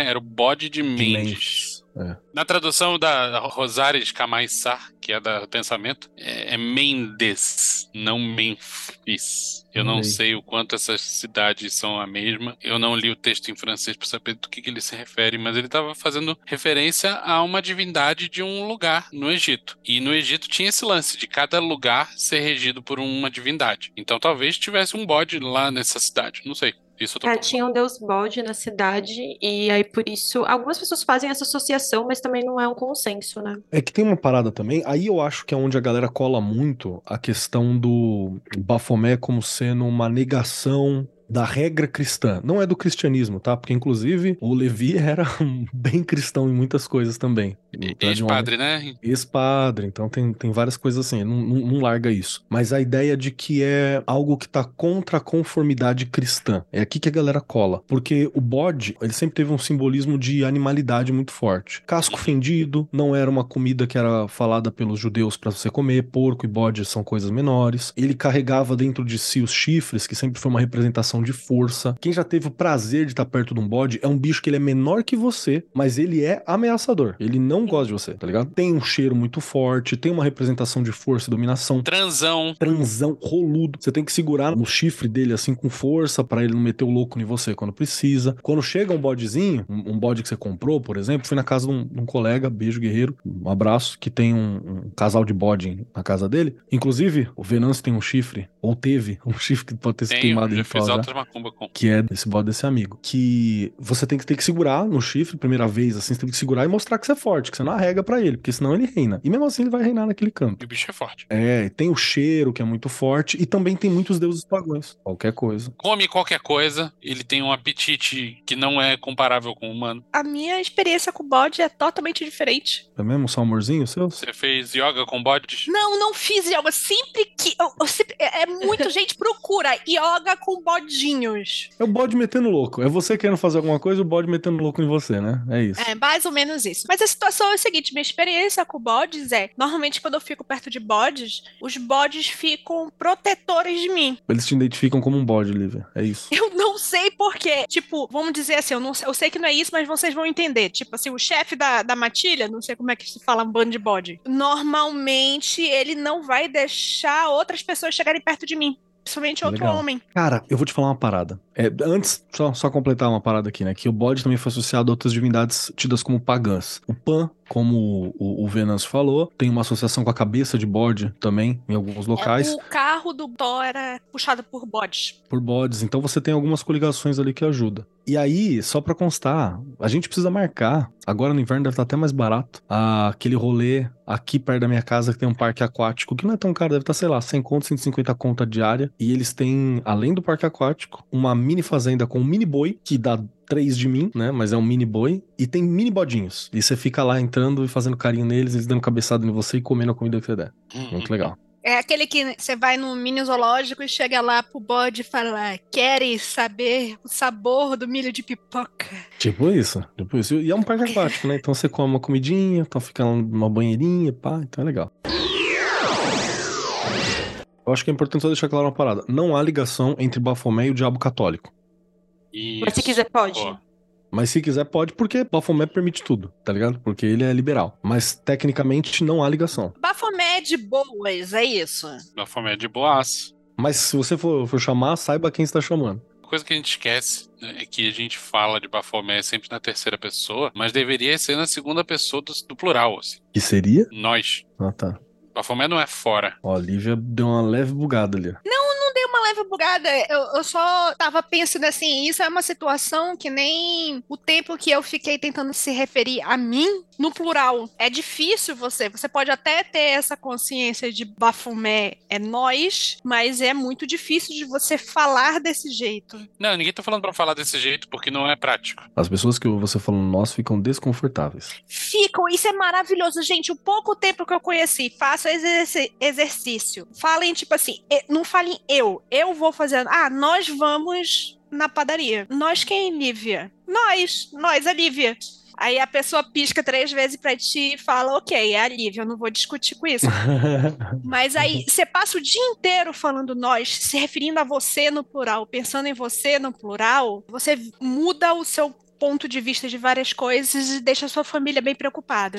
Bafomé era o bode de Mendes. Mendes, é. Na tradução da Rosares Camaissar, que é da pensamento, é, é Mendes, não Memphis. Eu não sei o quanto essas cidades são a mesma. Eu não li o texto em francês para saber do que, que ele se refere, mas ele estava fazendo referência a uma divindade de um lugar no Egito. E no Egito tinha esse lance de cada lugar ser regido por uma divindade. Então talvez tivesse um bode lá nessa cidade. Não sei. Isso eu tô É, tinha um deus bode na cidade, e aí por isso. Algumas pessoas fazem essa associação, mas também não é um consenso, né? É que tem uma parada também, aí eu acho que é onde a galera cola muito a questão do Bafomé como sendo uma negação da regra cristã. Não é do cristianismo, tá? Porque, inclusive, o Levi era bem cristão em muitas coisas também. Ex-padre, né? Ex-padre, então tem, tem várias coisas assim, não, não, não larga isso. Mas a ideia de que é algo que tá contra a conformidade cristã. É aqui que a galera cola. Porque o bode, ele sempre teve um simbolismo de animalidade muito forte. Casco fendido, não era uma comida que era falada pelos judeus pra você comer. Porco e bode são coisas menores. Ele carregava dentro de si os chifres, que sempre foi uma representação de força. Quem já teve o prazer de estar perto de um bode é um bicho que ele é menor que você, mas ele é ameaçador. Ele não gosta de você, tá ligado? Tem um cheiro muito forte, tem uma representação de força e dominação. Transão. Transão, roludo. Você tem que segurar no chifre dele assim com força pra ele não meter o louco em você quando precisa. Quando chega um bodezinho, um, um bode que você comprou, por exemplo, fui na casa de um, de um colega, beijo guerreiro, um abraço, que tem um, um casal de bode na casa dele. Inclusive, o Venâncio tem um chifre, ou teve um chifre que pode ter se Tenho, queimado em fiz já macumba com. que é esse bode desse amigo. Que você tem que ter que segurar no chifre, primeira vez, assim, você tem que segurar e mostrar que você é forte, que você não arrega pra ele, porque senão ele reina. E mesmo assim ele vai reinar naquele canto. E o bicho é forte. É, tem o cheiro, que é muito forte, e também tem muitos deuses pagãos. Qualquer coisa. Come qualquer coisa, ele tem um apetite que não é comparável com o humano. A minha experiência com o bode é totalmente diferente. É mesmo? Só amorzinho seu? Você fez yoga com bodes? Não, não fiz yoga. Sempre que. eu- eu sempre- é, é muito, gente, procura yoga com bode É o bode metendo louco. É você querendo fazer alguma coisa, o bode metendo louco em você, né? É isso. É mais ou menos isso. Mas a situação é a seguinte: minha experiência com bodes é: normalmente quando eu fico perto de bodes, os bodes ficam protetores de mim. Eles te identificam como um bode, Lívia. É isso. Eu não sei porquê. Tipo, vamos dizer assim, eu, não, sei- eu sei que não é isso, mas vocês vão entender. Tipo assim, o chefe da, da matilha, não sei como é que se fala um bando de bode. Normalmente ele não vai deixar outras pessoas chegarem perto de mim. Principalmente outro Legal. homem. Cara, eu vou te falar uma parada. É, antes, só, só completar uma parada aqui, né? Que o bode também foi associado a outras divindades tidas como pagãs. O Pan, como o, o Venâncio falou, tem uma associação com a cabeça de bode também, em alguns locais, O carro do Thor era puxado por bodes. por bodes. Então você tem algumas coligações ali que ajudam. E aí, só pra constar, a gente precisa marcar. Agora no inverno deve estar até mais barato. ah, aquele rolê aqui perto da minha casa que tem um parque aquático, que não é tão caro, deve estar, sei lá, 100 conto, 150 conto a diária. E eles têm, além do parque aquático, uma mini fazenda com um mini boi, que dá três de mim, né? Mas é um mini boi. E tem mini bodinhos. E você fica lá entrando e fazendo carinho neles, eles dando cabeçada em você e comendo a comida que você der. Muito legal. É aquele que você vai no mini zoológico e chega lá pro bode e fala: Queres saber o sabor do milho de pipoca? Tipo isso, tipo isso. E é um parque aquático, né? Então você come uma comidinha, então fica numa banheirinha, pá, então é legal. Eu acho que é importante só deixar claro uma parada. Não há ligação entre Bafomé e o diabo católico. Mas se quiser, pode. Mas se quiser, pode, porque Bafomé permite tudo, tá ligado? Porque ele é liberal. Mas tecnicamente não há ligação. Bafomé é de boas, é isso. Bafomé é de boas. Mas se você for, for chamar, saiba quem está chamando. Uma coisa que a gente esquece né, é que a gente fala de Bafomé sempre na terceira pessoa, mas deveria ser na segunda pessoa do, do plural, assim. Que seria? Nós. Ah, tá. Bafomé não é fora. Ó, a Lívia deu uma leve bugada ali. Não dei uma leve bugada, eu, eu só tava pensando assim: isso é uma situação que nem o tempo que eu fiquei tentando se referir a mim no plural. É difícil você, você pode até ter essa consciência de Bafomé é nós, mas é muito difícil de você falar desse jeito. Não, ninguém tá falando pra falar desse jeito porque não é prático. As pessoas que você falou nós ficam desconfortáveis. Ficam, isso é maravilhoso, gente. O pouco tempo que eu conheci, faça esse exercício. Falem, tipo assim, não falem eu. Eu vou fazer. Ah, nós vamos na padaria. Nós quem, Lívia? Nós, nós, a Lívia. Aí a pessoa pisca três vezes pra ti e fala, ok, é a Lívia, eu não vou discutir com isso. Mas aí você passa o dia inteiro falando nós, se referindo a você no plural, pensando em você no plural, você muda o seu ponto de vista de várias coisas e deixa a sua família bem preocupada.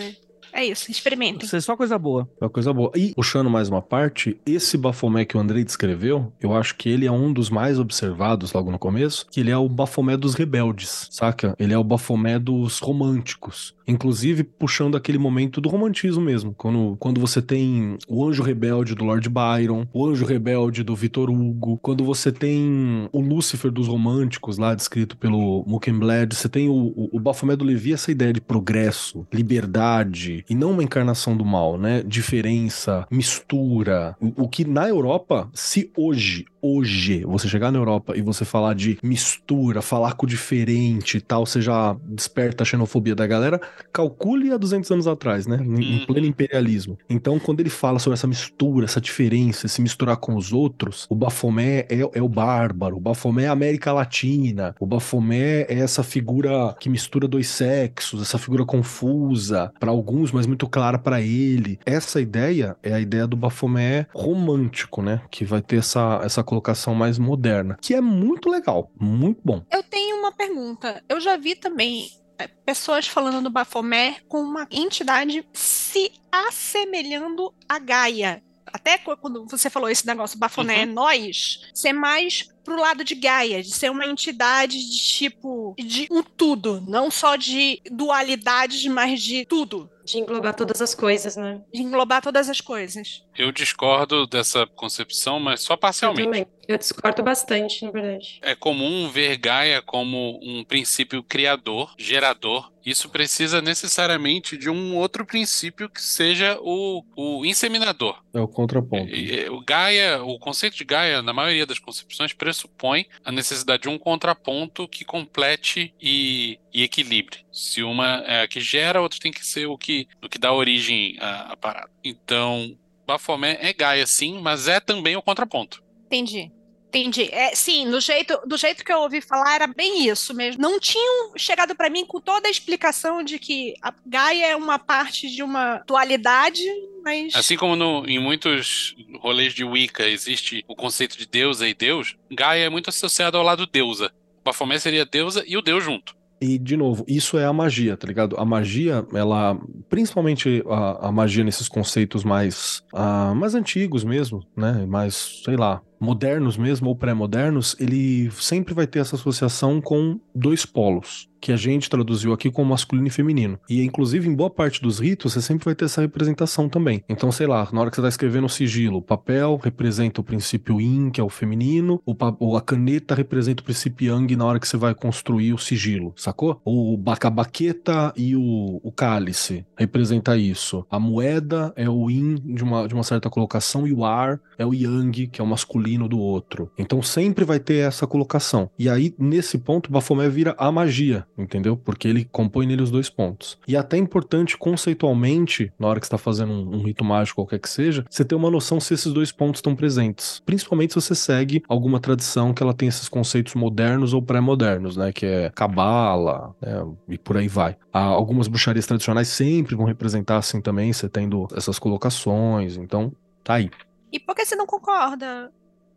É isso, experimentem. Isso é só coisa boa. É uma coisa boa. E, puxando mais uma parte, esse Bafomé que o Andrei descreveu, eu acho que ele é um dos mais observados logo no começo, que ele é o Bafomé dos rebeldes, saca? Ele é o Bafomé dos românticos. Inclusive, puxando aquele momento do romantismo mesmo. Quando, quando você tem o anjo rebelde do Lord Byron, o anjo rebelde do Vitor Hugo, quando você tem o Lúcifer dos românticos, lá descrito pelo Mockingbird, você tem o, o, o Bafomé do Levi, essa ideia de progresso, liberdade, e não uma encarnação do mal, né? Diferença, mistura. O, que na Europa, se hoje, hoje, você chegar na Europa e você falar de mistura, falar com o diferente e tal, você já desperta a xenofobia da galera, calcule há 200 anos atrás, né? Em, em Uhum. pleno imperialismo. Então, quando ele fala sobre essa mistura, essa diferença, se misturar com os outros, o Bafomé é, é o bárbaro, o Bafomé é a América Latina, o Bafomé é essa figura que mistura dois sexos, essa figura confusa para alguns, mas muito clara para ele. Essa ideia é a ideia do Bafomé romântico, né? Que vai ter essa, essa colocação mais moderna, que é muito legal, muito bom. Eu tenho uma pergunta. Eu já vi também é, pessoas falando do Bafomé com uma entidade se assemelhando a Gaia. Até qu- quando você falou esse negócio, Bafomé é nós, ser mais pro lado de Gaia, de ser uma entidade de tipo, de um tudo, não só de dualidades, mas de tudo, De englobar todas as coisas, né? de englobar todas as coisas. Eu discordo dessa concepção, mas só Eu parcialmente. Eu discordo bastante, na verdade. É comum ver Gaia como um princípio criador, gerador. Isso precisa necessariamente de um outro princípio que seja o, o inseminador. É o contraponto. O Gaia, o conceito de Gaia, na maioria das concepções, pressupõe a necessidade de um contraponto que complete e, e equilibre. Se uma é a que gera, a outra tem que ser o que, o que dá origem à, à parada. Então, Bafomé é Gaia, sim, mas é também o contraponto. Entendi. Entendi. É, sim, no jeito, do jeito que eu ouvi falar, era bem isso mesmo. Não tinham chegado para mim com toda a explicação de que a Gaia é uma parte de uma dualidade, mas. Assim como no- em muitos rolês de Wicca existe o conceito de deusa e deus, Gaia é muito associado ao lado deusa. Baphomet seria deusa e o deus junto. E, de novo, isso é a magia, tá ligado? A magia, ela. Principalmente a, a magia nesses conceitos mais, ah, mais antigos mesmo, né? Mais, sei lá, modernos mesmo ou pré-modernos, ele sempre vai ter essa associação com dois polos. Que a gente traduziu aqui como masculino e feminino. E, inclusive, em boa parte dos ritos, você sempre vai ter essa representação também. Então, sei lá, na hora que você tá escrevendo o sigilo, o papel representa o princípio yin, que é o feminino, ou a caneta representa o princípio yang na hora que você vai construir o sigilo, sacou? O ba- a baqueta e o, o cálice representa isso. A moeda é o yin de uma, de uma certa colocação e o ar é o yang, que é o masculino do outro. Então sempre vai ter essa colocação. E aí, nesse ponto, Baphomet vira a magia, entendeu? Porque ele compõe nele os dois pontos. E até importante conceitualmente, na hora que está fazendo um, um rito mágico, qualquer que seja, você ter uma noção se esses dois pontos estão presentes. Principalmente se você segue alguma tradição que ela tem esses conceitos modernos ou pré-modernos, né? Que é cabala, né? E por aí vai. Há algumas bruxarias tradicionais sempre vão representar assim também, você tendo essas colocações. Então, tá aí. E por que você não concorda,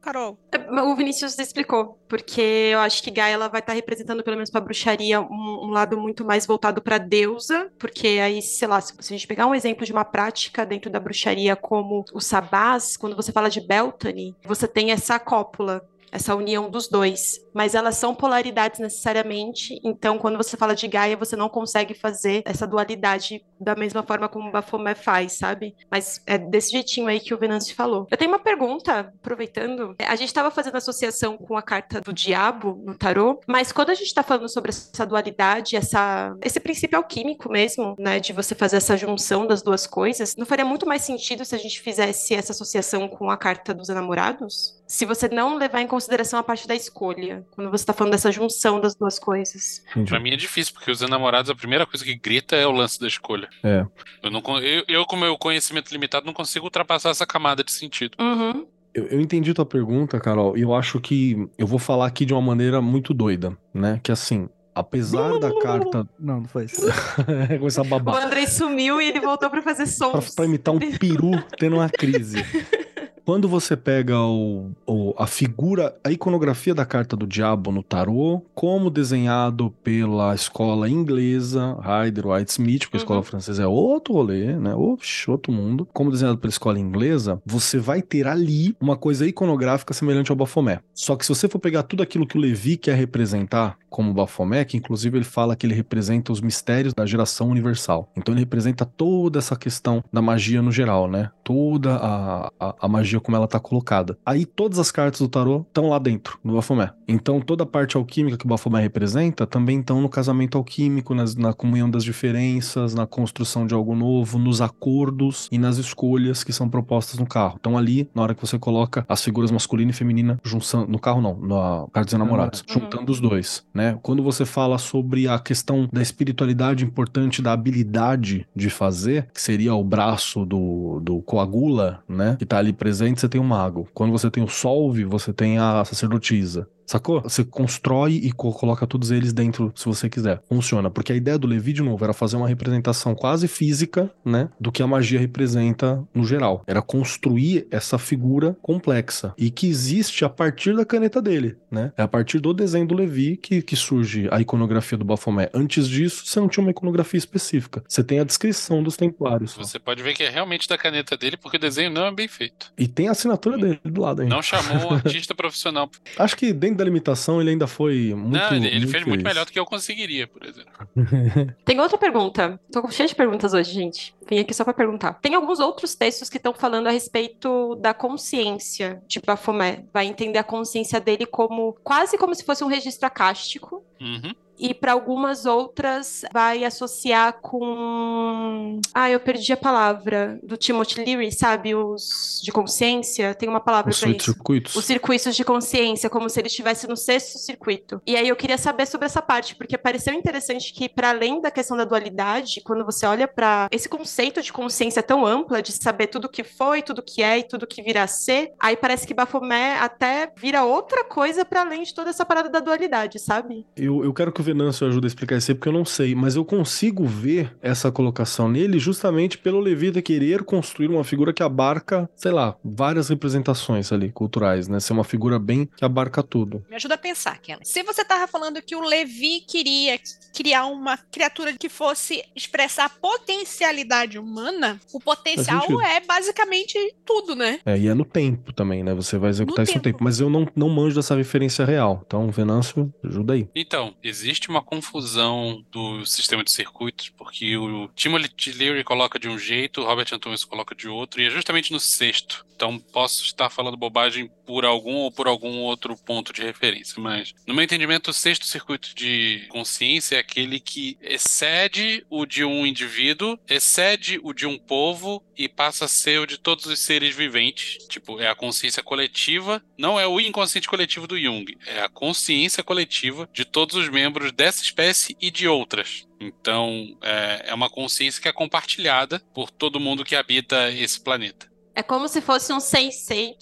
Carol? É, O Vinícius explicou, porque eu acho que Gaia ela vai estar representando, pelo menos para bruxaria, um, um lado muito mais voltado para deusa, porque aí, sei lá, se se a gente pegar um exemplo de uma prática dentro da bruxaria como o sabás, quando você fala de Beltane, você tem essa cópula. Essa união dos dois, mas elas são polaridades necessariamente. Então, quando você fala de Gaia, você não consegue fazer essa dualidade da mesma forma como Baphomet faz, sabe? Mas é desse jeitinho aí que o Venâncio falou. Eu tenho uma pergunta, aproveitando. A gente estava fazendo associação com a carta do diabo no tarô, mas quando a gente está falando sobre essa dualidade, essa, esse princípio alquímico mesmo, né, de você fazer essa junção das duas coisas, não faria muito mais sentido se a gente fizesse essa associação com a carta dos enamorados? Se você não levar em consideração a parte da escolha, quando você está falando dessa junção das duas coisas. Pra mim é difícil, porque os enamorados, a primeira coisa que grita é o lance da escolha. É. Eu, não, eu, eu, com meu conhecimento limitado, não consigo ultrapassar essa camada de sentido. Uhum. Eu, eu entendi tua pergunta, Carol, e eu acho que eu vou falar aqui de uma maneira muito doida, né? Que assim, apesar da carta. Não, não foi isso. Começar a O babar. Andrei sumiu e ele voltou para fazer Pra, sons. pra imitar um peru tendo uma crise. Quando você pega o, o- a figura, a iconografia da carta do diabo no tarô, como desenhado pela escola inglesa, Rider White Smith, porque a escola Uhum. francesa é outro rolê, né? Oxe, outro mundo. Como desenhado pela escola inglesa, você vai ter ali uma coisa iconográfica semelhante ao Baphomet. Só que se você for pegar tudo aquilo que o Levi quer representar como Baphomet, que inclusive ele fala que ele representa os mistérios da geração universal. Então ele representa toda essa questão da magia no geral, né? Toda a, a, a magia como ela tá colocada. Aí todas as cartas do tarô estão lá dentro, no Baphomet. Então toda a parte alquímica que o Baphomet representa também estão no casamento alquímico, nas- na comunhão das diferenças, na construção de algo novo, nos acordos e nas escolhas que são propostas no carro. Então ali, na hora que você coloca as figuras masculina e feminina junção no carro não, na carta dos enamorados, Uhum. juntando os dois, né? Quando você fala sobre a questão da espiritualidade importante da habilidade de fazer, que seria o braço do, do coagula, né? Que tá ali presente, você tem o mago. Quando você tem o solve, você tem a sacerdotisa. Sacou? Você constrói e co- coloca todos eles dentro, se você quiser. Funciona. Porque a ideia do Levi, de novo, era fazer uma representação quase física, né? Do que a magia representa no geral. Era construir essa figura complexa. E que existe a partir da caneta dele, né? É a partir do desenho do Levi que, que surge a iconografia do Baphomet. Antes disso, você não tinha uma iconografia específica. Você tem a descrição dos templários. Você pode ver que é realmente da caneta dele, porque o desenho não é bem feito. E tem a assinatura dele do lado ainda. Não chamou um artista profissional. Acho que dentro da limitação ele ainda foi muito. não, ele, ele fez muito feliz. melhor do que eu conseguiria, por exemplo. Tem outra pergunta. Tô cheia de perguntas hoje, gente. Vim aqui só pra perguntar. Tem alguns outros textos que estão falando a respeito da consciência de Baphomet. Vai entender a consciência dele como quase como se fosse um registro acástico. Uhum. E para algumas outras vai associar com. Ah, eu perdi a palavra. Do Timothy Leary, sabe? Os de consciência. Tem uma palavra para isso. circuitos. Os circuitos de consciência, como se ele estivesse no sexto circuito. E aí eu queria saber sobre essa parte, porque pareceu interessante que, para além da questão da dualidade, quando você olha para esse conceito conceito de consciência tão ampla, de saber tudo que foi, tudo que é e tudo que virá a ser, aí parece que Bafomé até vira outra coisa para além de toda essa parada da dualidade, sabe? Eu, eu quero que o Venâncio ajude a explicar isso aí, porque eu não sei, mas eu consigo ver essa colocação nele justamente pelo Levita querer construir uma figura que abarca, sei lá, várias representações ali, culturais, né? Ser uma figura bem que abarca tudo. Me ajuda a pensar, Kelly. Se você tava falando que o Levi queria criar uma criatura que fosse expressar a potencialidade humana, o potencial é basicamente tudo, né? É, e é no tempo também, né? Você vai executar No isso no tempo. tempo. Mas eu não, não manjo dessa referência real. Então, Venâncio, ajuda aí. Então, existe uma confusão do sistema de circuitos, porque o Timothy Leary coloca de um jeito, o Robert Antunes coloca de outro, e é justamente no sexto. Então, posso estar falando bobagem por algum ou por algum outro ponto de referência, mas no meu entendimento, o sexto circuito de consciência é aquele que excede o de um indivíduo, excede o de um povo e passa a ser o de todos os seres viventes. Tipo, é a consciência coletiva, não é o inconsciente coletivo do Jung, é a consciência coletiva de todos os membros dessa espécie e de outras. Então, é, é uma consciência que é compartilhada por todo mundo que habita esse planeta. É como se fosse um sense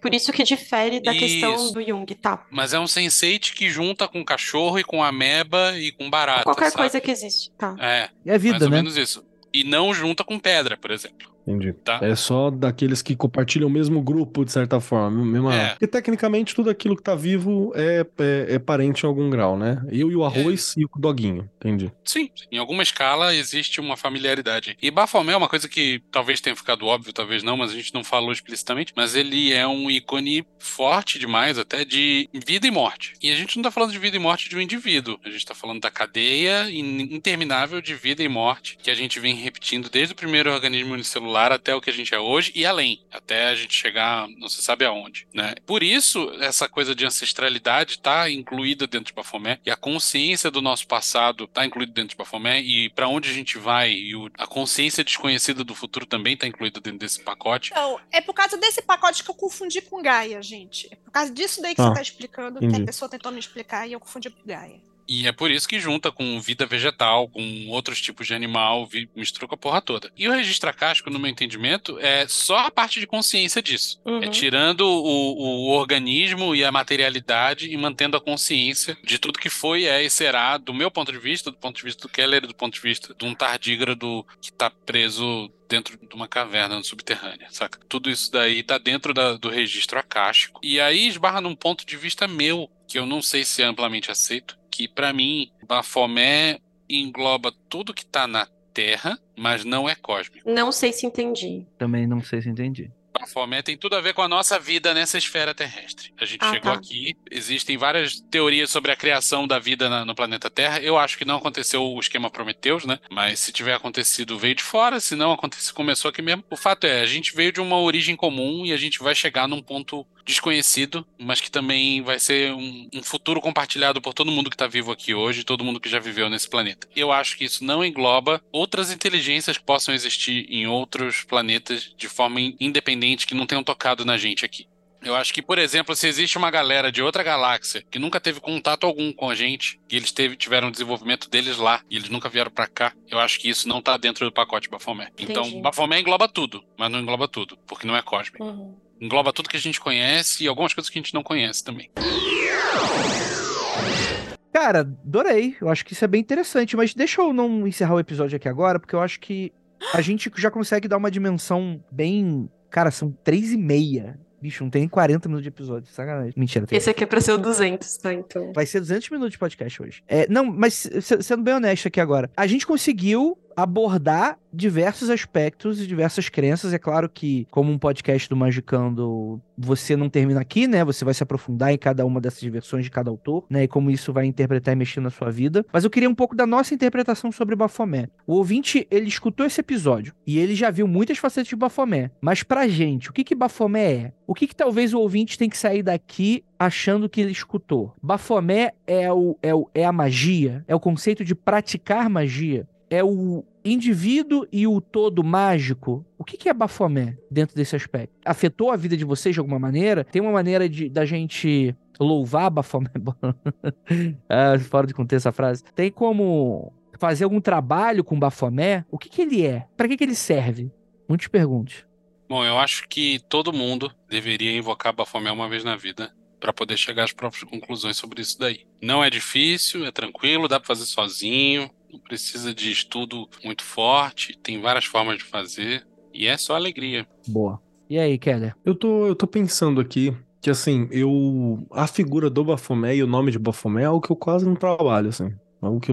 por isso que difere da questão Isso. do Jung, tá? Mas é um sensate que junta com cachorro e com ameba e com barata. Qualquer sabe? coisa que existe, tá? É, É vida, mais ou né? menos isso. E não junta com pedra, por exemplo. Entendi. Tá. É só daqueles que compartilham o mesmo grupo, de certa forma. Mesma... É. Porque tecnicamente tudo aquilo que tá vivo é, é, é parente em algum grau, né? Eu e o arroz e o doguinho. Entendi. Sim, em alguma escala existe uma familiaridade. E Baphomet é uma coisa que talvez tenha ficado óbvio, talvez não, mas a gente não falou explicitamente, mas ele é um ícone forte demais até de vida e morte. E a gente não tá falando de vida e morte de um indivíduo, a gente tá falando da cadeia in- interminável de vida e morte que a gente vem repetindo desde o primeiro organismo unicelular até o que a gente é hoje e além, até a gente chegar não se sabe aonde, né? Por isso, essa coisa de ancestralidade tá incluída dentro de Baphomet e a consciência do nosso passado tá incluída dentro de Baphomet e para onde a gente vai e o- a consciência desconhecida do futuro também tá incluída dentro desse pacote. Então, é por causa desse pacote que eu confundi com Gaia, gente. É por causa disso daí que Ah, você tá explicando, que entendi. a pessoa tentou me explicar e eu confundi com Gaia. E é por isso que junta com vida vegetal, com outros tipos de animal, mistura com a porra toda. E o registro acástico, no meu entendimento, é só a parte de consciência disso. Uhum. É tirando o, o organismo e a materialidade e mantendo a consciência de tudo que foi, é e será, do meu ponto de vista, do ponto de vista do Keller, do ponto de vista de um tardígrado que tá preso dentro de uma caverna subterrânea, saca? Tudo isso daí tá dentro da- do registro acástico. E aí esbarra num ponto de vista meu, que eu não sei se é amplamente aceito, que pra mim, Baphomet engloba tudo que tá na Terra, mas não é cósmico. Não sei se entendi. Também não sei se entendi. Baphomet tem tudo a ver com a nossa vida nessa esfera terrestre. A gente Ah, chegou tá. aqui, existem várias teorias sobre a criação da vida na- no planeta Terra. Eu acho que não aconteceu o esquema Prometeus, né? Mas se tiver acontecido, veio de fora. Se não aconteceu, começou aqui mesmo. O fato é, a gente veio de uma origem comum e a gente vai chegar num ponto desconhecido, mas que também vai ser um, um futuro compartilhado por todo mundo que está vivo aqui hoje, todo mundo que já viveu nesse planeta. Eu acho que isso não engloba outras inteligências que possam existir em outros planetas de forma in- independente que não tenham tocado na gente aqui. Eu acho que, por exemplo, se existe uma galera de outra galáxia que nunca teve contato algum com a gente, e eles teve- tiveram o desenvolvimento deles lá, e eles nunca vieram pra cá, eu acho que isso não tá dentro do pacote Baphomet. Então. Baphomet engloba tudo, mas não engloba tudo, porque não é cósmico. Uhum. Engloba tudo que a gente conhece e algumas coisas que a gente não conhece também. Cara, adorei. Eu acho que isso é bem interessante, mas deixa eu não encerrar o episódio aqui agora, porque eu acho que a gente já consegue dar uma dimensão bem. Cara, são três e meia. Bicho, não tem nem 40 minutos de episódio. Sacanagem. Mentira, tem. Esse aqui é pra ser o 200, tá? Então. Vai ser 200 minutos de podcast hoje. É, não, mas se- sendo bem honesto aqui agora, a gente conseguiu abordar diversos aspectos e diversas crenças. É claro que, como um podcast do Magicando, você não termina aqui, né? Você vai se aprofundar em cada uma dessas versões de cada autor, né? E como isso vai interpretar e mexer na sua vida. Mas eu queria um pouco da nossa interpretação sobre Baphomet. O ouvinte, ele escutou esse episódio e ele já viu muitas facetas de Baphomet. Mas pra gente, o que que Baphomet é? O que que talvez o ouvinte tem que sair daqui achando que ele escutou? Baphomet é, o, é, o, é a magia? É o conceito de praticar magia? É o indivíduo e o todo mágico? O que que é Baphomet dentro desse aspecto? Afetou a vida de vocês de alguma maneira? Tem uma maneira de da gente louvar Baphomet? ah, fora de contexto essa frase. Tem como fazer algum trabalho com Bafomé, o que, que ele é? Pra que, que ele serve? Muitas perguntas. Bom, eu acho que todo mundo deveria invocar Bafomé uma vez na vida para poder chegar às próprias conclusões sobre isso daí. Não é difícil, é tranquilo, dá para fazer sozinho, não precisa de estudo muito forte, tem várias formas de fazer e é só alegria. Boa. E aí, Keller? Eu tô, eu tô pensando aqui que, assim, eu. A figura do Bafomé e o nome de Bafomé é algo que eu quase não trabalho, assim. Algo que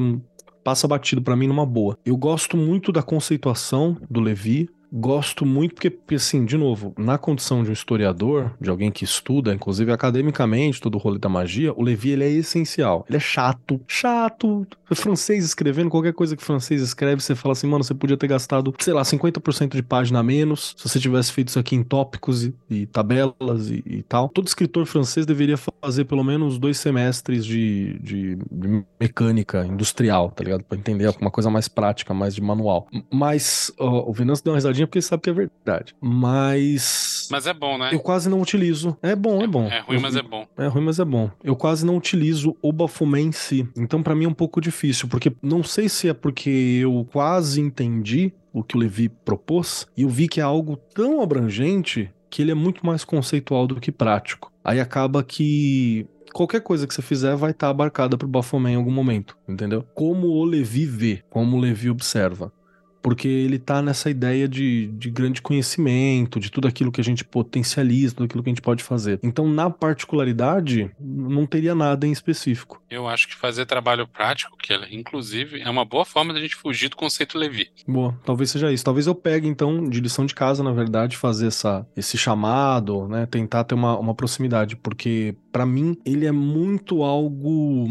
passa batido pra mim numa boa. Eu gosto muito da conceituação do Levi, Gosto muito porque, assim, de novo, na condição de um historiador, de alguém que estuda, inclusive academicamente, todo o rolê da magia, o Levi ele é essencial. Ele é chato, chato. É francês escrevendo, qualquer coisa que francês escreve, você fala assim, mano, você podia ter gastado, sei lá, 50% de página a menos se você tivesse feito isso aqui em tópicos e, e tabelas e, e, tal. Todo escritor francês deveria fazer pelo menos dois semestres de, de, de mecânica industrial, tá ligado? Pra entender alguma coisa mais prática, mais de manual. Mas ó, o Venâncio deu uma risadinha porque sabe que é verdade. Mas. Mas é bom, né? Eu quase não utilizo. É bom, é, é bom. É ruim, eu, mas é bom. É ruim, mas é bom. Eu quase não utilizo o Bafomé em si. Então, para mim, é um pouco difícil, porque não sei se é porque eu quase entendi o que o Levi propôs e eu vi que é algo tão abrangente que ele é muito mais conceitual do que prático. Aí acaba que qualquer coisa que você fizer vai estar abarcada pro Baphomet em algum momento, entendeu? Como o Levi vê, como o Levi observa porque ele tá nessa ideia de, de grande conhecimento, de tudo aquilo que a gente potencializa, tudo aquilo que a gente pode fazer. Então, na particularidade, não teria nada em específico. Eu acho que fazer trabalho prático, que inclusive é uma boa forma da gente fugir do conceito Levi. Boa, talvez seja isso. Talvez eu pegue, então, de lição de casa, na verdade, fazer essa, esse chamado, né? Tentar ter uma, uma proximidade, porque para mim ele é muito algo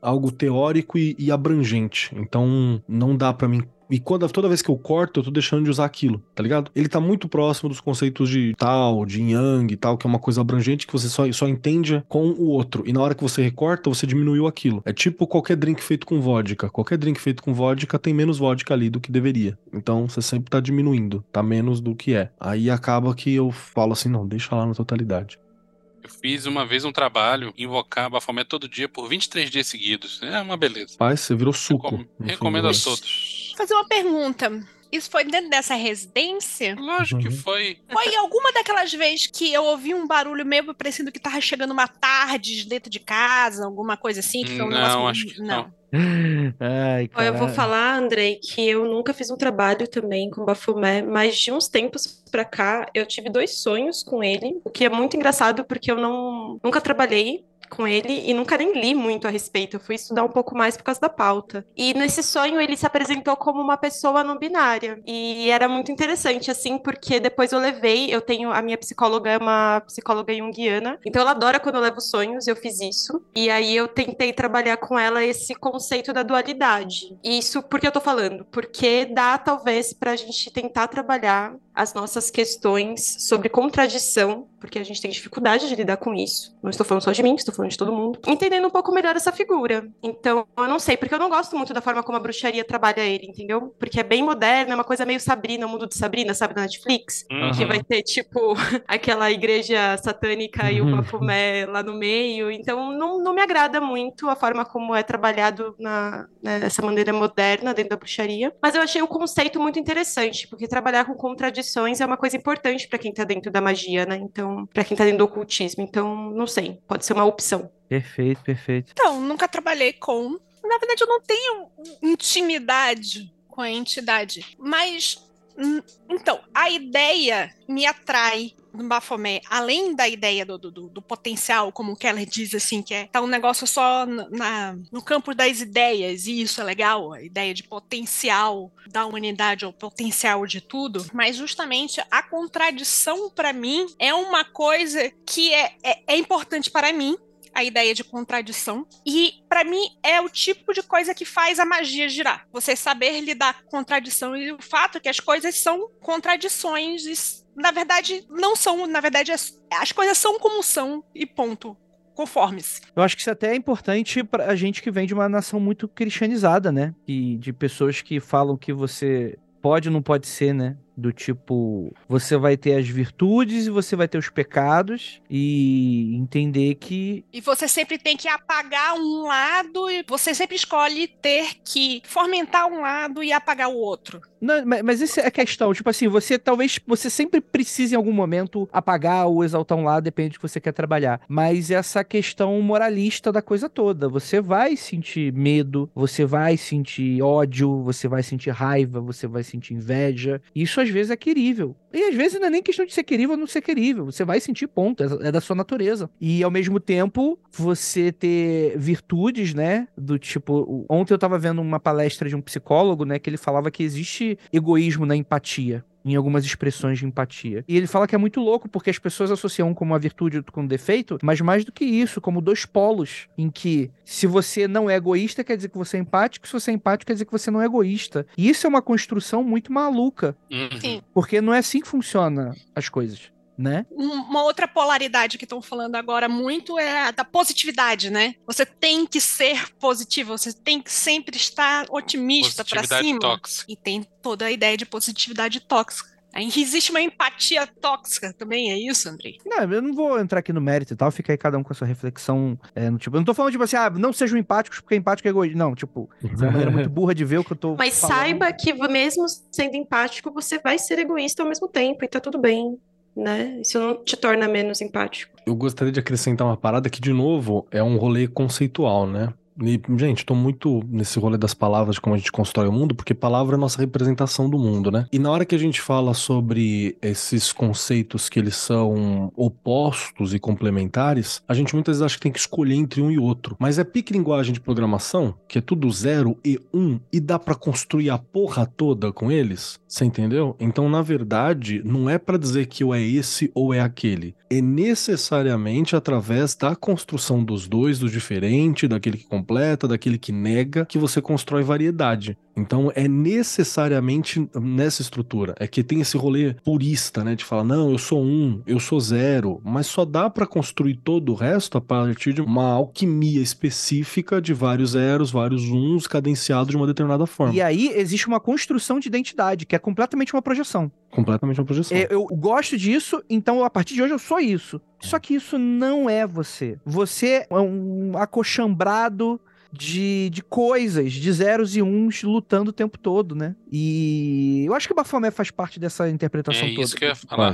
algo teórico e, e, abrangente. Então não dá para mim e quando, toda vez que eu corto, eu tô deixando de usar aquilo, tá ligado? Ele tá muito próximo dos conceitos de tal, de yang e tal, que é uma coisa abrangente que você só, só entende com o outro. E na hora que você recorta, você diminuiu aquilo. É tipo qualquer drink feito com vodka. Qualquer drink feito com vodka tem menos vodka ali do que deveria. Então você sempre tá diminuindo, tá menos do que é. Aí acaba que eu falo assim, não, deixa lá na totalidade. Eu fiz uma vez um trabalho, invocar Baphomet todo dia por 23 dias seguidos. É uma beleza. Pai, você virou suco. Recom recomendo a todos fazer uma pergunta. Isso foi dentro dessa residência? Lógico que foi. Foi alguma daquelas vezes que eu ouvi um barulho meio parecendo que tava chegando uma tarde dentro de casa, alguma coisa assim? Que foi um não, acho que não. não. Ai, eu vou falar, Andrei, que eu nunca fiz um trabalho também com Bafomé, mas de uns tempos pra cá eu tive dois sonhos com ele, o que é muito engraçado porque eu não nunca trabalhei com ele e nunca nem li muito a respeito. Eu fui estudar um pouco mais por causa da pauta. E nesse sonho ele se apresentou como uma pessoa não binária. E era muito interessante, assim, porque depois eu levei, eu tenho, a minha psicóloga é uma psicóloga junguiana, então ela adora quando eu levo sonhos, eu fiz isso. E aí eu tentei trabalhar com ela esse conceito da dualidade. Isso porque eu tô falando? Porque dá talvez pra gente tentar trabalhar as nossas questões sobre contradição, porque a gente tem dificuldade de lidar com isso. Não estou falando só de mim, estou falando de todo mundo. Entendendo um pouco melhor essa figura. Então, eu não sei, porque eu não gosto muito da forma como a bruxaria trabalha ele, entendeu? Porque é bem moderno, é uma coisa meio Sabrina, o mundo de Sabrina, sabe, da Netflix? Uhum. Que vai ter, tipo, aquela igreja satânica e o uhum. bafomé lá no meio. Então, não, não me agrada muito a forma como é trabalhado na, nessa maneira moderna dentro da bruxaria. Mas eu achei o conceito muito interessante, porque trabalhar com contradição é uma coisa importante para quem tá dentro da magia, né? Então, para quem tá dentro do ocultismo. Então, não sei, pode ser uma opção. Perfeito, perfeito. Então, nunca trabalhei com. Na verdade, eu não tenho intimidade com a entidade, mas então, a ideia me atrai Baphomet, além da ideia do, do, do, potencial, como o Keller diz assim, que é tá um negócio só na, no campo das ideias, e isso é legal, a ideia de potencial da humanidade, ou potencial de tudo, mas justamente a contradição para mim é uma coisa que é, é, é importante para mim, a ideia de contradição. E para mim é o tipo de coisa que faz a magia girar. Você saber lidar com contradição e o fato que as coisas são contradições na verdade não são, na verdade as, as coisas são como são e ponto conformes. Eu acho que isso até é importante para a gente que vem de uma nação muito cristianizada, né? E de pessoas que falam que você pode ou não pode ser, né? Do tipo, você vai ter as virtudes e você vai ter os pecados e entender que E você sempre tem que apagar um lado e você sempre escolhe ter que fomentar um lado e apagar o outro. Não, mas, mas essa é a questão. Tipo assim, você talvez você sempre precise em algum momento apagar ou exaltar um lado, depende do que você quer trabalhar. Mas essa questão moralista da coisa toda. Você vai sentir medo, você vai sentir ódio, você vai sentir raiva, você vai sentir inveja. Isso às vezes é querível. E às vezes não é nem questão de ser querível ou não ser querível. Você vai sentir ponto, é é da sua natureza. E ao mesmo tempo, você ter virtudes, né? Do tipo. Ontem eu tava vendo uma palestra de um psicólogo, né? Que ele falava que existe egoísmo na empatia. Em algumas expressões de empatia. E ele fala que é muito louco, porque as pessoas associam um como uma virtude e outro como defeito, mas mais do que isso, como dois polos, em que se você não é egoísta, quer dizer que você é empático, se você é empático, quer dizer que você não é egoísta. E isso é uma construção muito maluca, Uhum. Sim. porque não é assim que funciona as coisas, né? Um- Uma outra polaridade que estão falando agora muito é a da positividade, né? Você tem que ser positivo, você tem que sempre estar otimista para cima. tóxica. E tem toda a ideia de positividade tóxica. Existe uma empatia tóxica também, é isso, Andrei? Não, eu não vou entrar aqui no mérito e tal, fica aí cada um com a sua reflexão. é, no tipo, eu não tô falando, tipo assim, ah, não sejam empáticos porque empático é egoísta. Não, tipo, é uma maneira muito burra de ver o que eu tô Mas falando. saiba que mesmo sendo empático, você vai ser egoísta ao mesmo tempo e tá tudo bem, né? Isso não te torna menos empático. Eu gostaria de acrescentar uma parada que, de novo, é um rolê conceitual, né? E, gente, tô muito nesse rolê das palavras, de como a gente constrói o mundo, porque palavra é a nossa representação do mundo, né? E na hora que a gente fala sobre esses conceitos que eles são opostos e complementares, a gente muitas vezes acha que tem que escolher entre um e outro. Mas é pique linguagem de programação, que é tudo zero e um, e dá pra construir a porra toda com eles, você entendeu? Então, na verdade, não é pra dizer que ou é esse ou é aquele. É necessariamente através da construção dos dois, do diferente, daquele que completa, daquele que nega, que você constrói variedade. Então é necessariamente nessa estrutura. É que tem esse rolê purista, né? De falar, não, eu sou um, eu sou zero. Mas só dá pra construir todo o resto a partir de uma alquimia específica de vários zeros, vários uns, cadenciados de uma determinada forma. E aí existe uma construção de identidade, que é completamente uma projeção. Completamente uma projeção. É, eu gosto disso, então a partir de hoje eu sou isso. Só que isso não é você. Você é um acochambrado de, de coisas, de zeros e uns lutando o tempo todo, né? E eu acho que o Bafomé faz parte dessa interpretação É toda. isso que eu ia falar.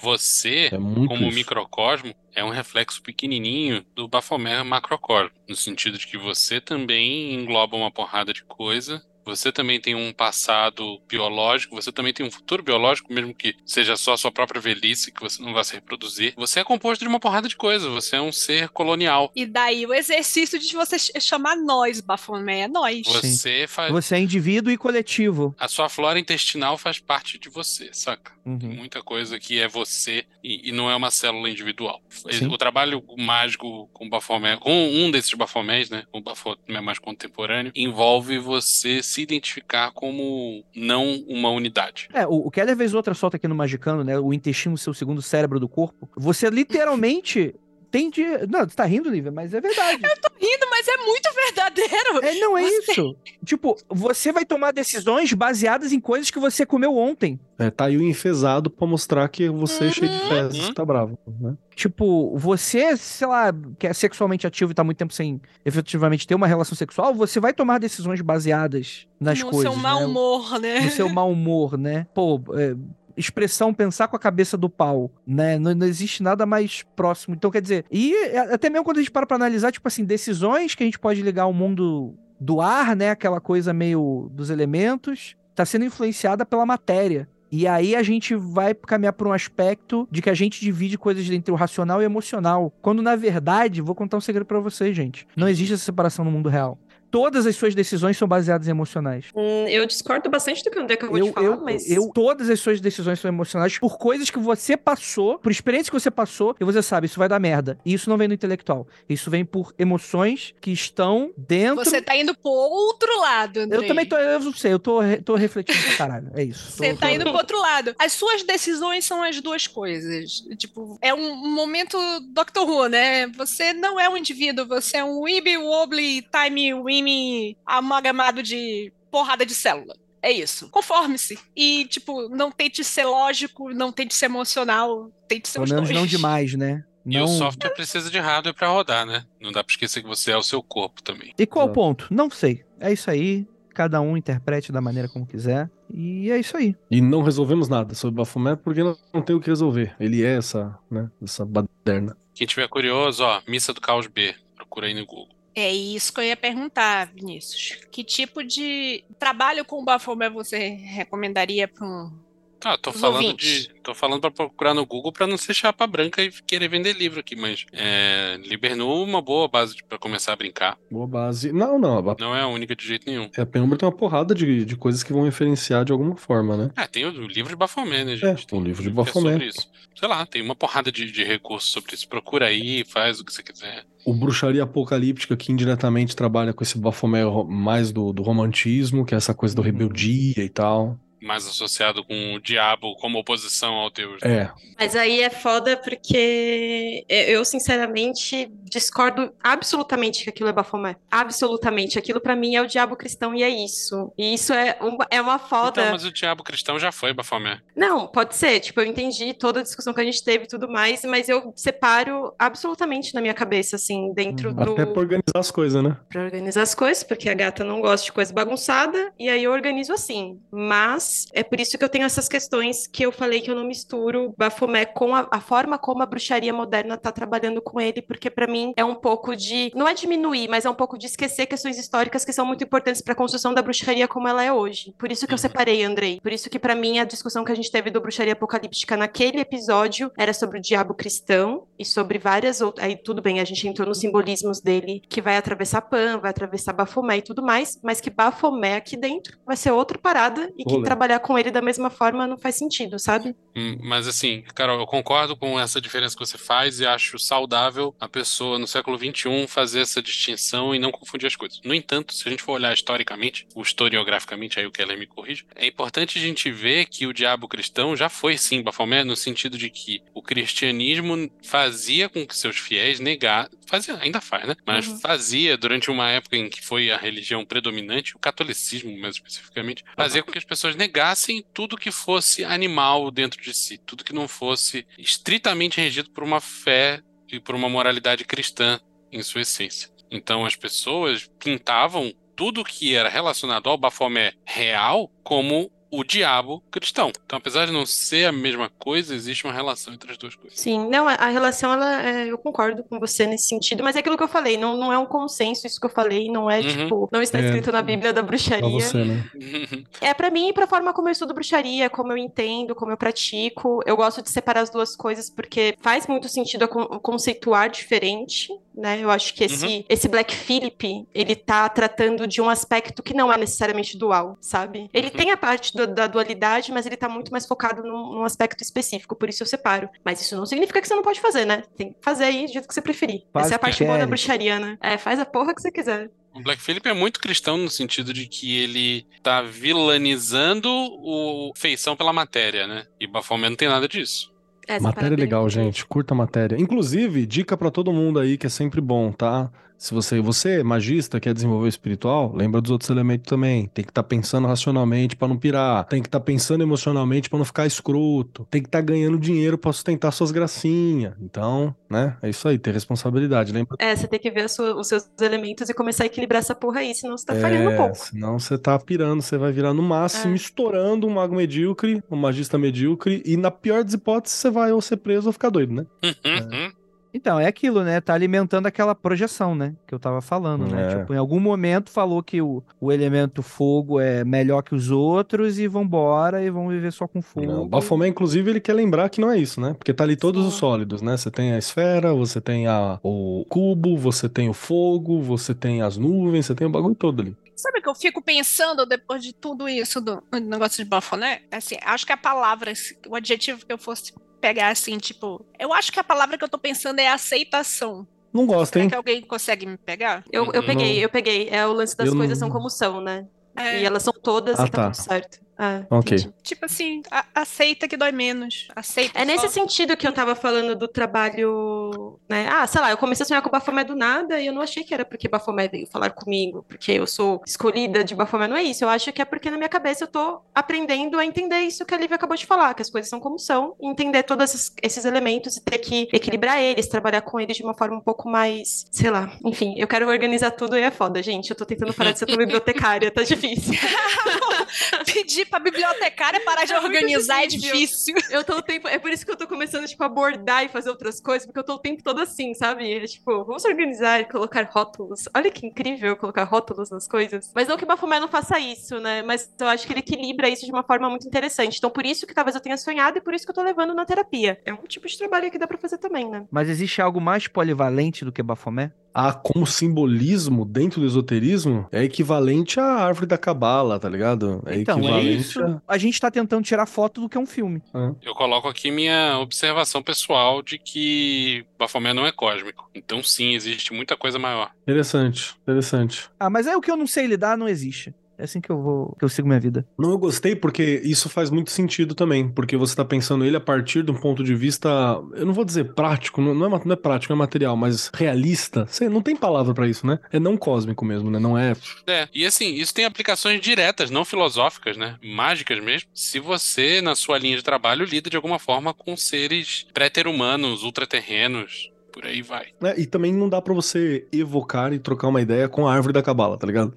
Você, É como isso. microcosmo, é um reflexo pequenininho do Baphomet macrocosmo. No sentido de que você também engloba uma porrada de coisa. Você também tem um passado biológico, você também tem um futuro biológico, mesmo que seja só a sua própria velhice, que você não vai se reproduzir. Você é composto de uma porrada de coisa, você é um ser colonial. E daí o exercício de você ch- chamar nós, Bafomé, é nós. Você faz. Você é indivíduo e coletivo. A sua flora intestinal faz parte de você, saca? Tem Uhum. muita coisa que é você e, e não é uma célula individual. Sim. O trabalho mágico com o Baphomet, com um desses Baphomets, né, o Baphomet mais contemporâneo, envolve você se identificar como não uma unidade. É, o, o Keller vez outra solta aqui no Magicano, né? O intestino, seu segundo cérebro do corpo. Você literalmente tem de. Não, você tá rindo, Lívia, mas é verdade. Rindo, mas é muito verdadeiro. É, não é Você- isso. Tipo, você vai tomar decisões baseadas em coisas que você comeu ontem. É, tá aí o enfesado pra mostrar que você é cheio de fezes, Uhum. tá bravo, né? Tipo, você, sei lá, que é sexualmente ativo e tá muito tempo sem efetivamente ter uma relação sexual, você vai tomar decisões baseadas nas no coisas. seu mau né? humor, né? no seu mau humor, né? Pô, é, expressão pensar com a cabeça do pau, né? Não, não existe nada mais próximo. Então, quer dizer, e é, até mesmo quando a gente para pra analisar, tipo assim, decisões que a gente pode ligar ao mundo do ar, né? Aquela coisa meio dos elementos, tá sendo influenciada pela matéria. E aí a gente vai caminhar por um aspecto de que a gente divide coisas entre o racional e o emocional. Quando, na verdade, vou contar um segredo pra vocês, gente. Não existe essa separação no mundo real. Todas as suas decisões são baseadas em emocionais. Hum, eu discordo bastante do que o André acabou Eu, de falar, eu, mas. eu, todas as suas decisões são emocionais por coisas que você passou, por experiências que você passou, e você sabe, isso vai dar merda. E isso não vem do intelectual. Isso vem por emoções que estão dentro. Você tá indo pro outro lado, Andrei. Eu também tô, eu não sei, eu tô, tô refletindo pra caralho. É isso. Você Tô- tá tô- indo pro outro lado. As suas decisões são as duas coisas. Tipo, é um momento Doctor Who, né? Você não é um indivíduo, você é um Weeby Wobbly Time Wimmy amalgamado de porrada de célula. É isso. Conforme-se. E, tipo, não tente ser lógico, não tente ser emocional, tente ser Pelo os menos dois. não demais, né? E Não... o software precisa de hardware pra rodar, né? Não dá pra esquecer que você é o seu corpo também. E qual o ponto? Não sei. É isso aí. Cada um interprete da maneira como quiser. E é isso aí. E não resolvemos nada sobre Baphomet porque não, não tem o que resolver. Ele é essa, né, essa baderna. Quem tiver curioso, ó, Missa do Caos B. Procura aí no Google. É isso que eu ia perguntar, Vinícius. Que tipo de trabalho com o Baphomet você recomendaria para um. Ah, tô Os falando ouvintes. de. tô falando pra procurar no Google pra não ser chapa branca e querer vender livro aqui, mas é, Libernu uma boa base pra começar a brincar. Boa base. Não, não. A, Não é a única de jeito nenhum. a Penumbra tem uma porrada de, de coisas que vão referenciar de alguma forma, né? Ah, tem o livro de Baphomet, né, gente? É, Tem o livro de é Baphomet. sobre isso. Sei lá, tem uma porrada de, de recursos sobre isso. Procura aí, faz o que você quiser. O Bruxaria Apocalíptica, que indiretamente trabalha com esse Baphomet mais do, do romantismo, que é essa coisa do Uhum. rebeldia e tal. Mais associado com o diabo como oposição ao Deus. É, Mas aí é foda porque eu, sinceramente, discordo absolutamente que aquilo é Baphomet. Absolutamente. Aquilo pra mim é o diabo cristão e é isso. E isso é uma, é uma foda. Então, mas o diabo cristão já foi Baphomet. Não, pode ser. Tipo, eu entendi toda a discussão que a gente teve e tudo mais, mas eu separo absolutamente na minha cabeça, assim, dentro Uhum. do. até pra organizar as coisas, né? Pra organizar as coisas, porque a gata não gosta de coisa bagunçada, e aí eu organizo assim. Mas é por isso que eu tenho essas questões que eu falei que eu não misturo Baphomet com a, a forma como a bruxaria moderna tá trabalhando com ele, porque pra mim é um pouco de. Não é diminuir, mas é um pouco de esquecer questões históricas que são muito importantes pra construção da bruxaria como ela é hoje. Por isso que eu Uhum. separei, Andrei. Por isso que pra mim a discussão que a gente teve do bruxaria apocalíptica naquele episódio era sobre o diabo cristão e sobre várias outras. Aí tudo bem, a gente entrou nos simbolismos dele que vai atravessar Pan, vai atravessar Bafomé e tudo mais, mas que Bafomé aqui dentro vai ser outra parada e que Rolê. Trabalhar com ele da mesma forma não faz sentido, sabe? Hum, Mas assim, Carol, eu concordo com essa diferença que você faz e acho saudável a pessoa no século XXI fazer essa distinção e não confundir as coisas. No entanto, se a gente for olhar historicamente, ou historiograficamente, aí o Keller me corrige, é importante a gente ver que o diabo cristão já foi sim Bafomé, no sentido de que o cristianismo fazia com que seus fiéis negar, fazia, ainda faz, né? Mas Uhum. fazia durante uma época em que foi a religião predominante, o catolicismo mais especificamente, fazia com que as pessoas negassem tudo que fosse animal dentro de si, tudo que não fosse estritamente regido por uma fé e por uma moralidade cristã em sua essência. Então as pessoas pintavam tudo que era relacionado ao Bafomé real como o diabo cristão. Então, apesar de não ser a mesma coisa, existe uma relação entre as duas coisas. Sim, não, a, a relação, ela, é, eu concordo com você nesse sentido, mas é aquilo que eu falei, não, não é um consenso isso que eu falei, não é Uhum. tipo, não está É. escrito na Bíblia da Pra bruxaria. você, né? É pra mim e pra forma como eu estudo bruxaria, como eu entendo, como eu pratico. Eu gosto de separar as duas coisas porque faz muito sentido a con- conceituar diferente, né? Eu acho que esse, esse Black Phillip, ele tá tratando de um aspecto que não é necessariamente dual, sabe? Ele Uhum. tem a parte do- da dualidade, mas ele tá muito mais focado num, num aspecto específico, por isso eu separo. Mas isso não significa que você não pode fazer, né? Tem que fazer aí do jeito que você preferir. Faz Essa é a parte boa da bruxaria, né? É, faz a porra que você quiser. O Black Phillip é muito cristão no sentido de que ele tá vilanizando o feição pela matéria, né? E Baphomet não tem nada disso. Essa Matéria é legal, gente. Curta a matéria. Inclusive, dica pra todo mundo aí que é sempre bom, tá? Se você, você é magista, quer desenvolver o espiritual, lembra dos outros elementos também. Tem que estar pensando racionalmente pra não pirar. Tem que estar pensando emocionalmente pra não ficar escroto. Tem que estar ganhando dinheiro pra sustentar suas gracinhas. Então, né? É isso aí, ter responsabilidade. Lembra? É, você tem que ver a sua- os seus elementos e começar a equilibrar essa porra aí, senão você tá falhando um É, pouco. senão você tá pirando, você vai virar no máximo É. estourando um mago medíocre, um magista medíocre, e na pior das hipóteses você vai ou ser preso ou ficar doido, né? Uhum. Então, é aquilo, né? Tá alimentando aquela projeção, né? Que eu tava falando, né? É. Tipo, em algum momento falou que o, o elemento fogo é melhor que os outros e vambora e vão viver só com fogo. Não, o Baphomet, inclusive, ele quer lembrar que não é isso, né? Porque tá ali todos os Sim. sólidos, né? Você tem a esfera, você tem a, o cubo, você tem o fogo, você tem as nuvens, você tem o bagulho todo ali. Sabe o que eu fico pensando depois de tudo isso do, do negócio de Baphomet? Assim, acho que a palavra, o adjetivo que eu fosse pegar assim, tipo, eu acho que a palavra que eu tô pensando é aceitação. Não gosta, Será hein? que alguém consegue me pegar? Eu, eu peguei, eu peguei. É o lance das Eu coisas não- são como são, né? É, E elas são todas Ah, e tá, tá. tudo certo. É, Ok. entendi. Tipo assim, a- aceita que dói menos. Aceita. É nesse só. sentido que eu tava falando do trabalho, né? Ah, sei lá, eu comecei a sonhar com o Bafomé do nada e eu não achei que era porque Bafomé veio falar comigo, porque eu sou escolhida de Bafomé. Não é isso. Eu acho que é porque na minha cabeça eu tô aprendendo a entender isso que a Lívia acabou de falar, que as coisas são como são, e entender todos esses, esses elementos e ter que equilibrar eles, trabalhar com eles de uma forma um pouco mais, sei lá. Enfim, eu quero organizar tudo e é foda, gente. Eu tô tentando parar de ser tua bibliotecária, tá difícil. Pedir pra bibliotecária parar de É organizar é difícil. difícil. Eu tô o tempo. É por isso que eu tô começando, tipo, a abordar e fazer outras coisas, porque eu tô o tempo todo assim, sabe? É, tipo, vamos organizar e colocar rótulos. Olha que incrível colocar rótulos nas coisas. Mas não que o Bafomé não faça isso, né? Mas eu acho que ele equilibra isso de uma forma muito interessante. Então, por isso que talvez eu tenha sonhado e por isso que eu tô levando na terapia. É um tipo de trabalho que dá pra fazer também, né? Mas existe algo mais polivalente do que Bafomé? Ah, como simbolismo dentro do esoterismo é equivalente à árvore da cabala, tá ligado? É então, é equivalente isso. a... Gente tá tentando tirar foto do que é um filme. Eu coloco aqui minha observação pessoal de que Bafomé não é cósmico. Então, sim, existe muita coisa maior. Interessante, interessante. Ah, mas é o que eu não sei lidar, não existe. É assim que eu vou, que eu sigo minha vida. Não, eu gostei porque isso faz muito sentido também, porque você tá pensando ele a partir de um ponto de vista, eu não vou dizer prático, não é, não é prático, não é material, mas realista. Sei, não tem palavra pra isso, né? É não cósmico mesmo, né? Não é. É, e assim, isso tem aplicações diretas, não filosóficas, né? Mágicas mesmo. Se você, na sua linha de trabalho, lida de alguma forma com seres pré-ter-humanos, ultraterrenos, por aí vai. né? E também não dá pra você evocar e trocar uma ideia com a árvore da cabala, tá ligado?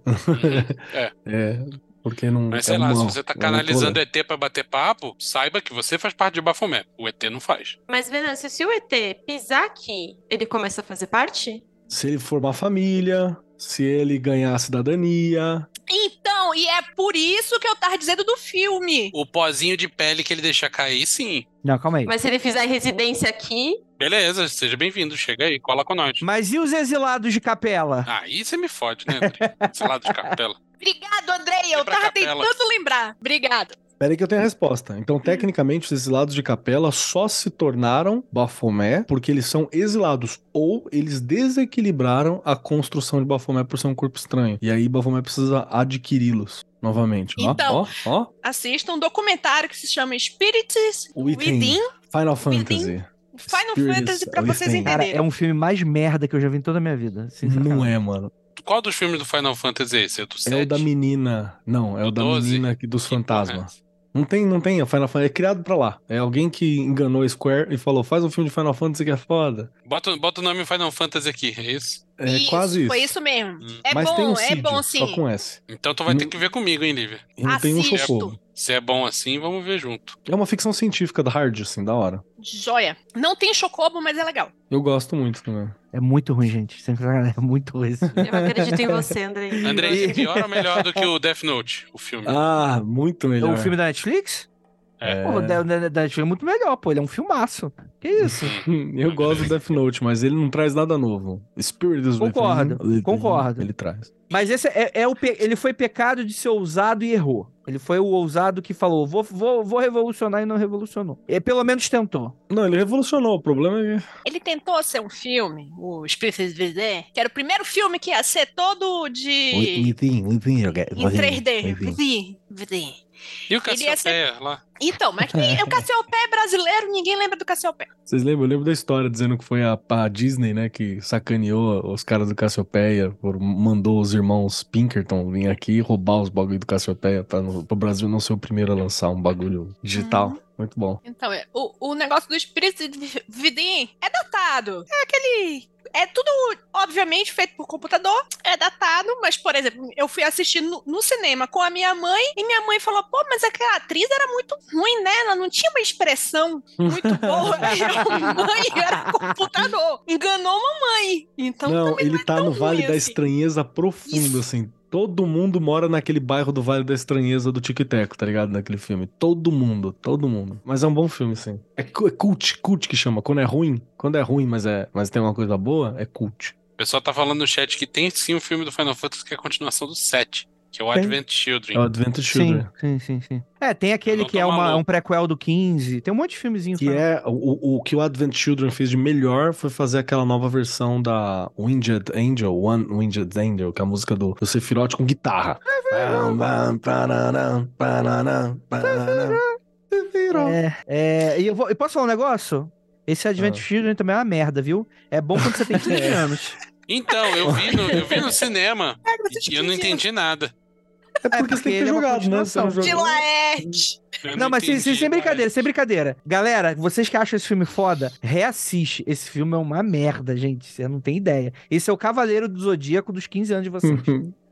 É. É, porque não. Mas é sei lá, se uma- você tá é canalizando. ET pra bater papo, saiba que você faz parte de Bafomé. O ET não faz. Mas, Venâncio, se o ET pisar aqui, ele começa a fazer parte? Se ele formar família, se ele ganhar a cidadania. Então, e é por isso que eu tava dizendo do filme. O pozinho de pele que ele deixa cair, sim. Não, calma aí. Mas se ele fizer residência aqui, Beleza, seja bem-vindo. Chega aí, cola com nós. Mas e os exilados de capela? Aí você me fode, né, André? Esse lado de capela. Obrigado, Andrei. Eu tava capela. tentando lembrar. Obrigado. Pera aí que eu tenho a resposta. Então, tecnicamente, esses lados de capela só se tornaram Bafomé porque eles são exilados ou eles desequilibraram a construção de Bafomé por ser um corpo estranho. E aí Bafomé precisa adquiri-los novamente. Ó, Então, ó, ó. Assista um documentário que se chama Spirits Within. Within. Final Within. Fantasy. Final Spirits Fantasy pra vocês Within. Cara, entenderem. é um filme mais merda que eu já vi em toda a minha vida. Não é, mano. Qual dos filmes do Final Fantasy é esse? É o do 7? É o da menina. Não, é o Do da 12? menina dos é fantasmas. Não tem, não tem. A Final Fantasy é criado pra lá. É alguém que enganou a Square e falou: faz um filme de Final Fantasy que é foda. Bota, bota o nome Final Fantasy aqui, é isso? É Isso, quase isso. Foi isso mesmo. Hum. É Mas bom, tem um é Cid, bom sim. só com S. Então tu vai ter Não- que ver comigo, hein, Lívia? E não tem um socorro. Se é bom assim, vamos ver junto. É uma ficção científica da hard, assim, da hora. Joia. Não tem chocobo, mas é legal. Eu gosto muito também. É muito ruim, gente. É muito ruim. eu acredito em você, Andrei. André, é pior ou melhor do que o Death Note, o filme? Ah, muito É melhor. o filme da Netflix? É. Pô, o Netflix é muito melhor, pô. Ele é um filmaço. Que isso? Eu gosto do Death Note, mas ele não traz nada novo. Spirit is Concordo, Within, concordo. Ele traz. Mas esse é, é o pe- ele foi pecado de ser ousado e errou. Ele foi o ousado que falou: vou, vou, vou revolucionar e não revolucionou. Ele pelo menos tentou. Não, ele revolucionou. O problema é que. Ele tentou ser um filme, o Spirits Within, que era o primeiro filme que ia ser todo de... Within, Within, Em 3D. Within. Within. E o Ele ia ser- Cassiopeia lá? Então, mas que o Cassiopeia é brasileiro, ninguém lembra do Cassiopeia. Vocês lembram? Eu lembro da história dizendo que foi a, a Disney, né, que sacaneou os caras do Cassiopeia, por- mandou os irmãos Pinkerton vir aqui roubar os bagulho do Cassiopeia para o Brasil não ser o primeiro a lançar um bagulho digital. Uhum. Muito bom. Então, é, o, o negócio do Spirits Within é datado. É aquele... É tudo, obviamente, feito por computador, é datado, mas, por exemplo, eu fui assistir no, no cinema com a minha mãe e minha mãe falou: pô, mas aquela atriz era muito ruim, né? Ela não tinha uma expressão muito boa. Aí a mãe era computador. Enganou a mamãe. Então, não, também ele é tá tão no Vale ruim da assim. Estranheza profundo, Isso. assim. Todo mundo mora naquele bairro do Vale da Estranheza do Tic Teco, tá ligado? Naquele filme. Todo mundo, todo mundo. Mas é um bom filme, sim. É, é cult, cult que chama. Quando é ruim, quando é ruim, mas, é, mas tem uma coisa boa, é cult. O pessoal tá falando no chat que tem sim um filme do Final Fantasy que é a continuação do 7. Que é o Tem. Advent É o Children. Advent Sim, Children. sim, sim, sim. É, tem aquele que é uma- um prequel do 15. Tem um monte de filmezinho. Que é o, o que o Advent Children fez de melhor foi fazer aquela nova versão da Winged Angel, One Winged Angel, que é a música do, do Sephiroth com guitarra. Sephiroth. É, é, e eu, vou, eu posso falar um negócio? Esse Advent Ah. Children também é uma merda, viu? É bom quando você tem 15 anos. Então, eu vi no, eu vi no cinema e eu não entendi nada. É porque, porque você tem que ter é jogado, né? Você não jogou. Eu Não, mas sem, sem, brincadeira, sem brincadeira. Galera, vocês que acham esse filme foda, reassiste. Esse filme é uma merda, gente. Você não tem ideia. Esse é o Cavaleiro do Zodíaco dos 15 anos de vocês.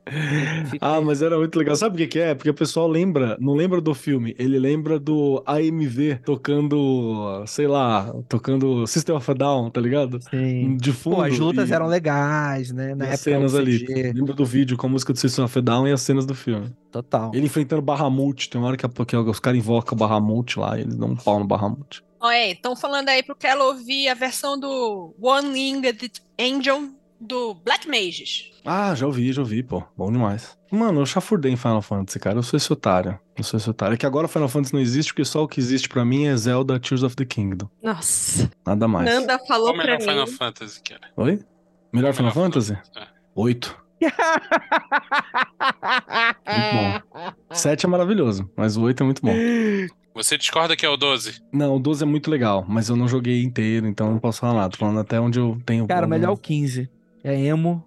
Ah, mas era muito legal. Sabe o que que é? Porque o pessoal lembra, não lembra do filme, ele lembra do AMV tocando, sei lá, tocando System of a Down, tá ligado? Sim. De fundo. Pô, as lutas e- eram legais, né? Na e época as cenas ali. Lembra do vídeo com a música do System of a Down e as cenas do filme. Total. Ele enfrentando Bahamut, tem uma hora que, a- que os caras invocam o Bahamut lá e eles dão um pau no Bahamut. Olha, estão falando aí pro Kelo ouvir a versão do One Winged Angel do Black Mages. Ah, já ouvi, já ouvi, pô. Bom demais. Mano, eu chafurdei em Final Fantasy, cara. Eu sou esse otário. Eu sou esse otário. É que agora Final Fantasy não existe, porque só o que existe pra mim é Zelda Tears of the Kingdom. Nossa. Nada mais. Nanda falou Qual o pra melhor Final mim. Fantasy, cara? Oi? Melhor Final Melhor Fantasy? É. Oito. Muito bom. Sete é maravilhoso, mas o oito é muito bom. Você discorda que é o 12? Não, o 12 é muito legal, mas eu não joguei inteiro, então não posso falar nada. Tô falando até onde eu tenho. Cara, melhor o 15. É emo.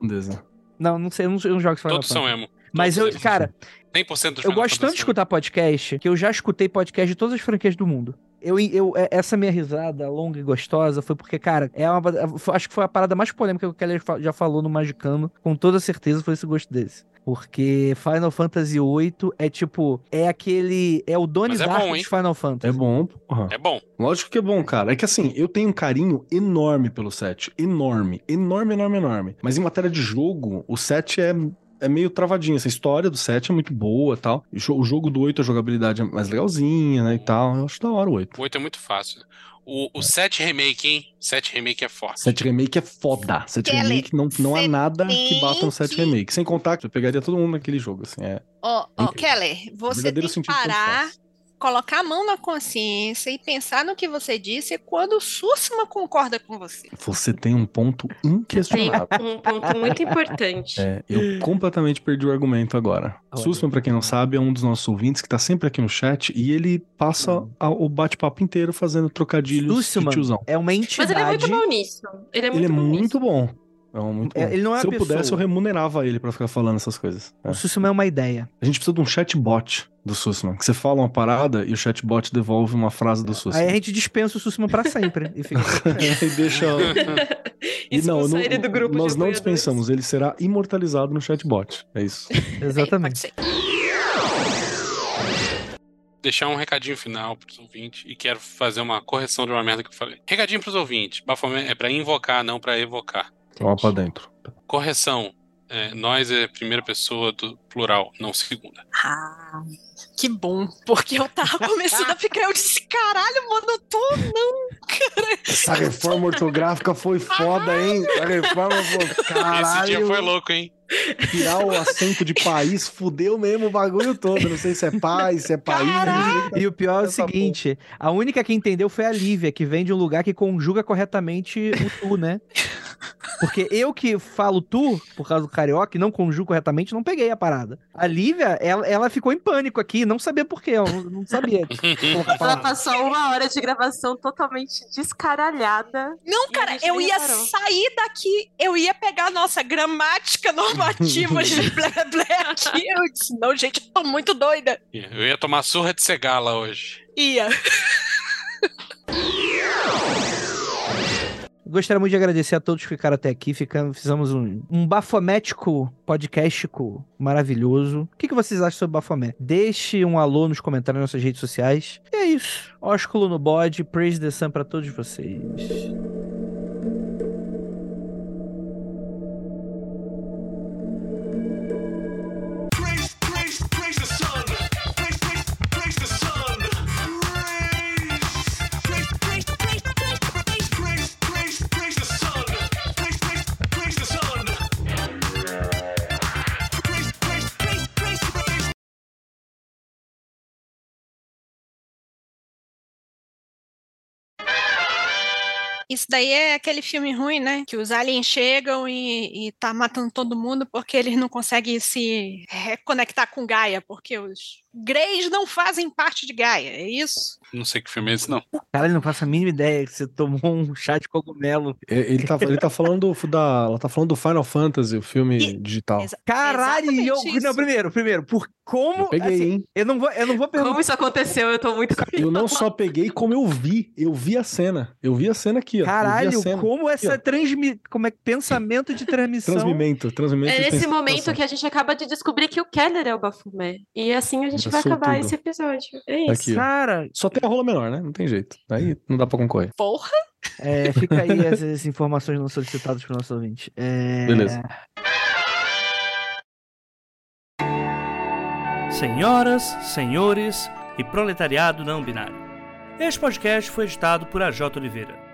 Não, não sei, eu não, eu não jogo Final Todos são Fantasy. emo. Mas eu, Todos cara, 100% dos eu gosto tanto de escutar podcast que eu já escutei podcast de todas as franquias do mundo. Eu, eu, é- essa minha risada longa e gostosa foi porque, cara, é uma, foi- acho que foi a parada mais polêmica que o Keller fa- já falou no Magicano. Com toda certeza foi esse gosto desse. Porque Final Fantasy VIII é tipo, é aquele. É o Donnie Mas é bom, hein? dos Final Fantasy. É bom, porra. É bom. Lógico que é bom, cara. É que assim, eu tenho um carinho enorme pelo 7. Enorme. Enorme, enorme, enorme. Mas em matéria de jogo, o 7 é. É meio travadinho, essa história do 7 é muito boa e tal. O jogo do 8, a jogabilidade é mais legalzinha, né, e tal. Eu acho da hora o 8. O 8 é muito fácil. O, o 7 Remake, hein? 7 Remake é forte. 7 Remake é foda. 7 Kelly, Remake não, não há nada que bata no 7 que- Remake. Sem contar que eu pegaria todo mundo naquele jogo, assim. É. Ó, ó, Incrível. Keller, você Verdadeiro tem que parar. Colocar a mão na consciência e pensar no que você disse quando o Sussman concorda com você. Você tem um ponto Tem inquestionável. um ponto muito importante. É, eu completamente perdi o argumento agora. Olha. Sussman, pra quem não sabe, é um dos nossos ouvintes que tá sempre aqui no chat e ele passa a- o bate-papo inteiro fazendo trocadilhos de Sussman tiozão. é uma Mas entidade. ele é muito bom nisso. Ele é muito Ele é bom muito nisso. bom. É um muito É, ele não é Se eu pudesse, pessoa. eu remunerava ele pra ficar falando essas coisas. É. O Sussman é uma ideia. A gente precisa de um chatbot do Sussman. Que você fala uma parada e o chatbot devolve uma frase do Sussman. Aí a gente dispensa o Sussman pra sempre. e fica e deixa. E não, não- ele do grupo de nós não dispensamos, ele será imortalizado no chatbot. É isso. Exatamente. Deixar um recadinho final pros ouvintes e quero fazer uma correção de uma merda que eu falei. Recadinho pros ouvintes. Baphomet é pra invocar, não pra evocar. Pra dentro. Correção. É, nós é primeira pessoa do plural, não segunda. Ah, que bom, porque eu tava começando a ficar, eu disse, caralho, mano, eu tô, não, cara. Essa reforma ortográfica foi foda, hein? A reforma foi. Caralho. Esse dia foi louco, hein? Tirar o acento de país fudeu mesmo o bagulho todo. Não sei se é país, se é país. E o pior é o Essa seguinte: a única que entendeu foi a Lívia, que vem de um lugar que conjuga corretamente o tu, né? Porque eu que falo tu, por causa do carioca, e não conjugo corretamente, não peguei a parada. A Lívia, ela, ela ficou em pânico aqui, não sabia por quê, ela não, não sabia. Ela passou uma hora de gravação totalmente descaralhada. Não, cara, eu ia reparou. sair daqui, eu ia pegar a nossa gramática normativa de blé blé aqui. Eu disse, não, gente, eu tô muito doida. Eu ia tomar surra de cegala hoje. Ia. Gostaria muito de agradecer a todos que ficaram até aqui. Ficamos, fizemos um, um bafomético podcastico maravilhoso. O que, que vocês acham sobre Bafomé? Deixe um alô nos comentários nas nossas redes sociais. E é isso. Ósculo no bode, praise the sun pra todos vocês. Isso daí é aquele filme ruim, né? Que os aliens chegam e, e tá matando todo mundo porque eles não conseguem se reconectar com Gaia, porque os Greys não fazem parte de Gaia, é isso? Não sei que filme é esse, não. Cara, ele não faço a mínima ideia que você tomou um chá de cogumelo. É, Ele tá, ele tá falando do, da, ela tá falando do Final Fantasy, o filme E- digital. Exa- Caralho, eu, isso. não, primeiro, primeiro, por como Eu peguei, assim, hein? eu não vou, eu não vou perguntar. Como isso aconteceu? Eu tô muito Eu não só peguei, como eu vi. Eu vi a cena. Eu vi a cena aqui, ó. Caralho, cena. como essa transmi... como é que pensamento de transmissão? Transmimento, transmimento. É nesse momento que a gente acaba de descobrir que o Keller é o Bafomé. E assim a gente vai acabar tudo. esse episódio. É isso. Aqui. Cara, Só tem a rola menor, né? Não tem jeito. Aí não dá pra concorrer. Porra! é, fica aí essas informações não solicitadas para o nosso ouvinte. É... Beleza. Senhoras, senhores e proletariado não binário. Este podcast foi editado por AJ Oliveira.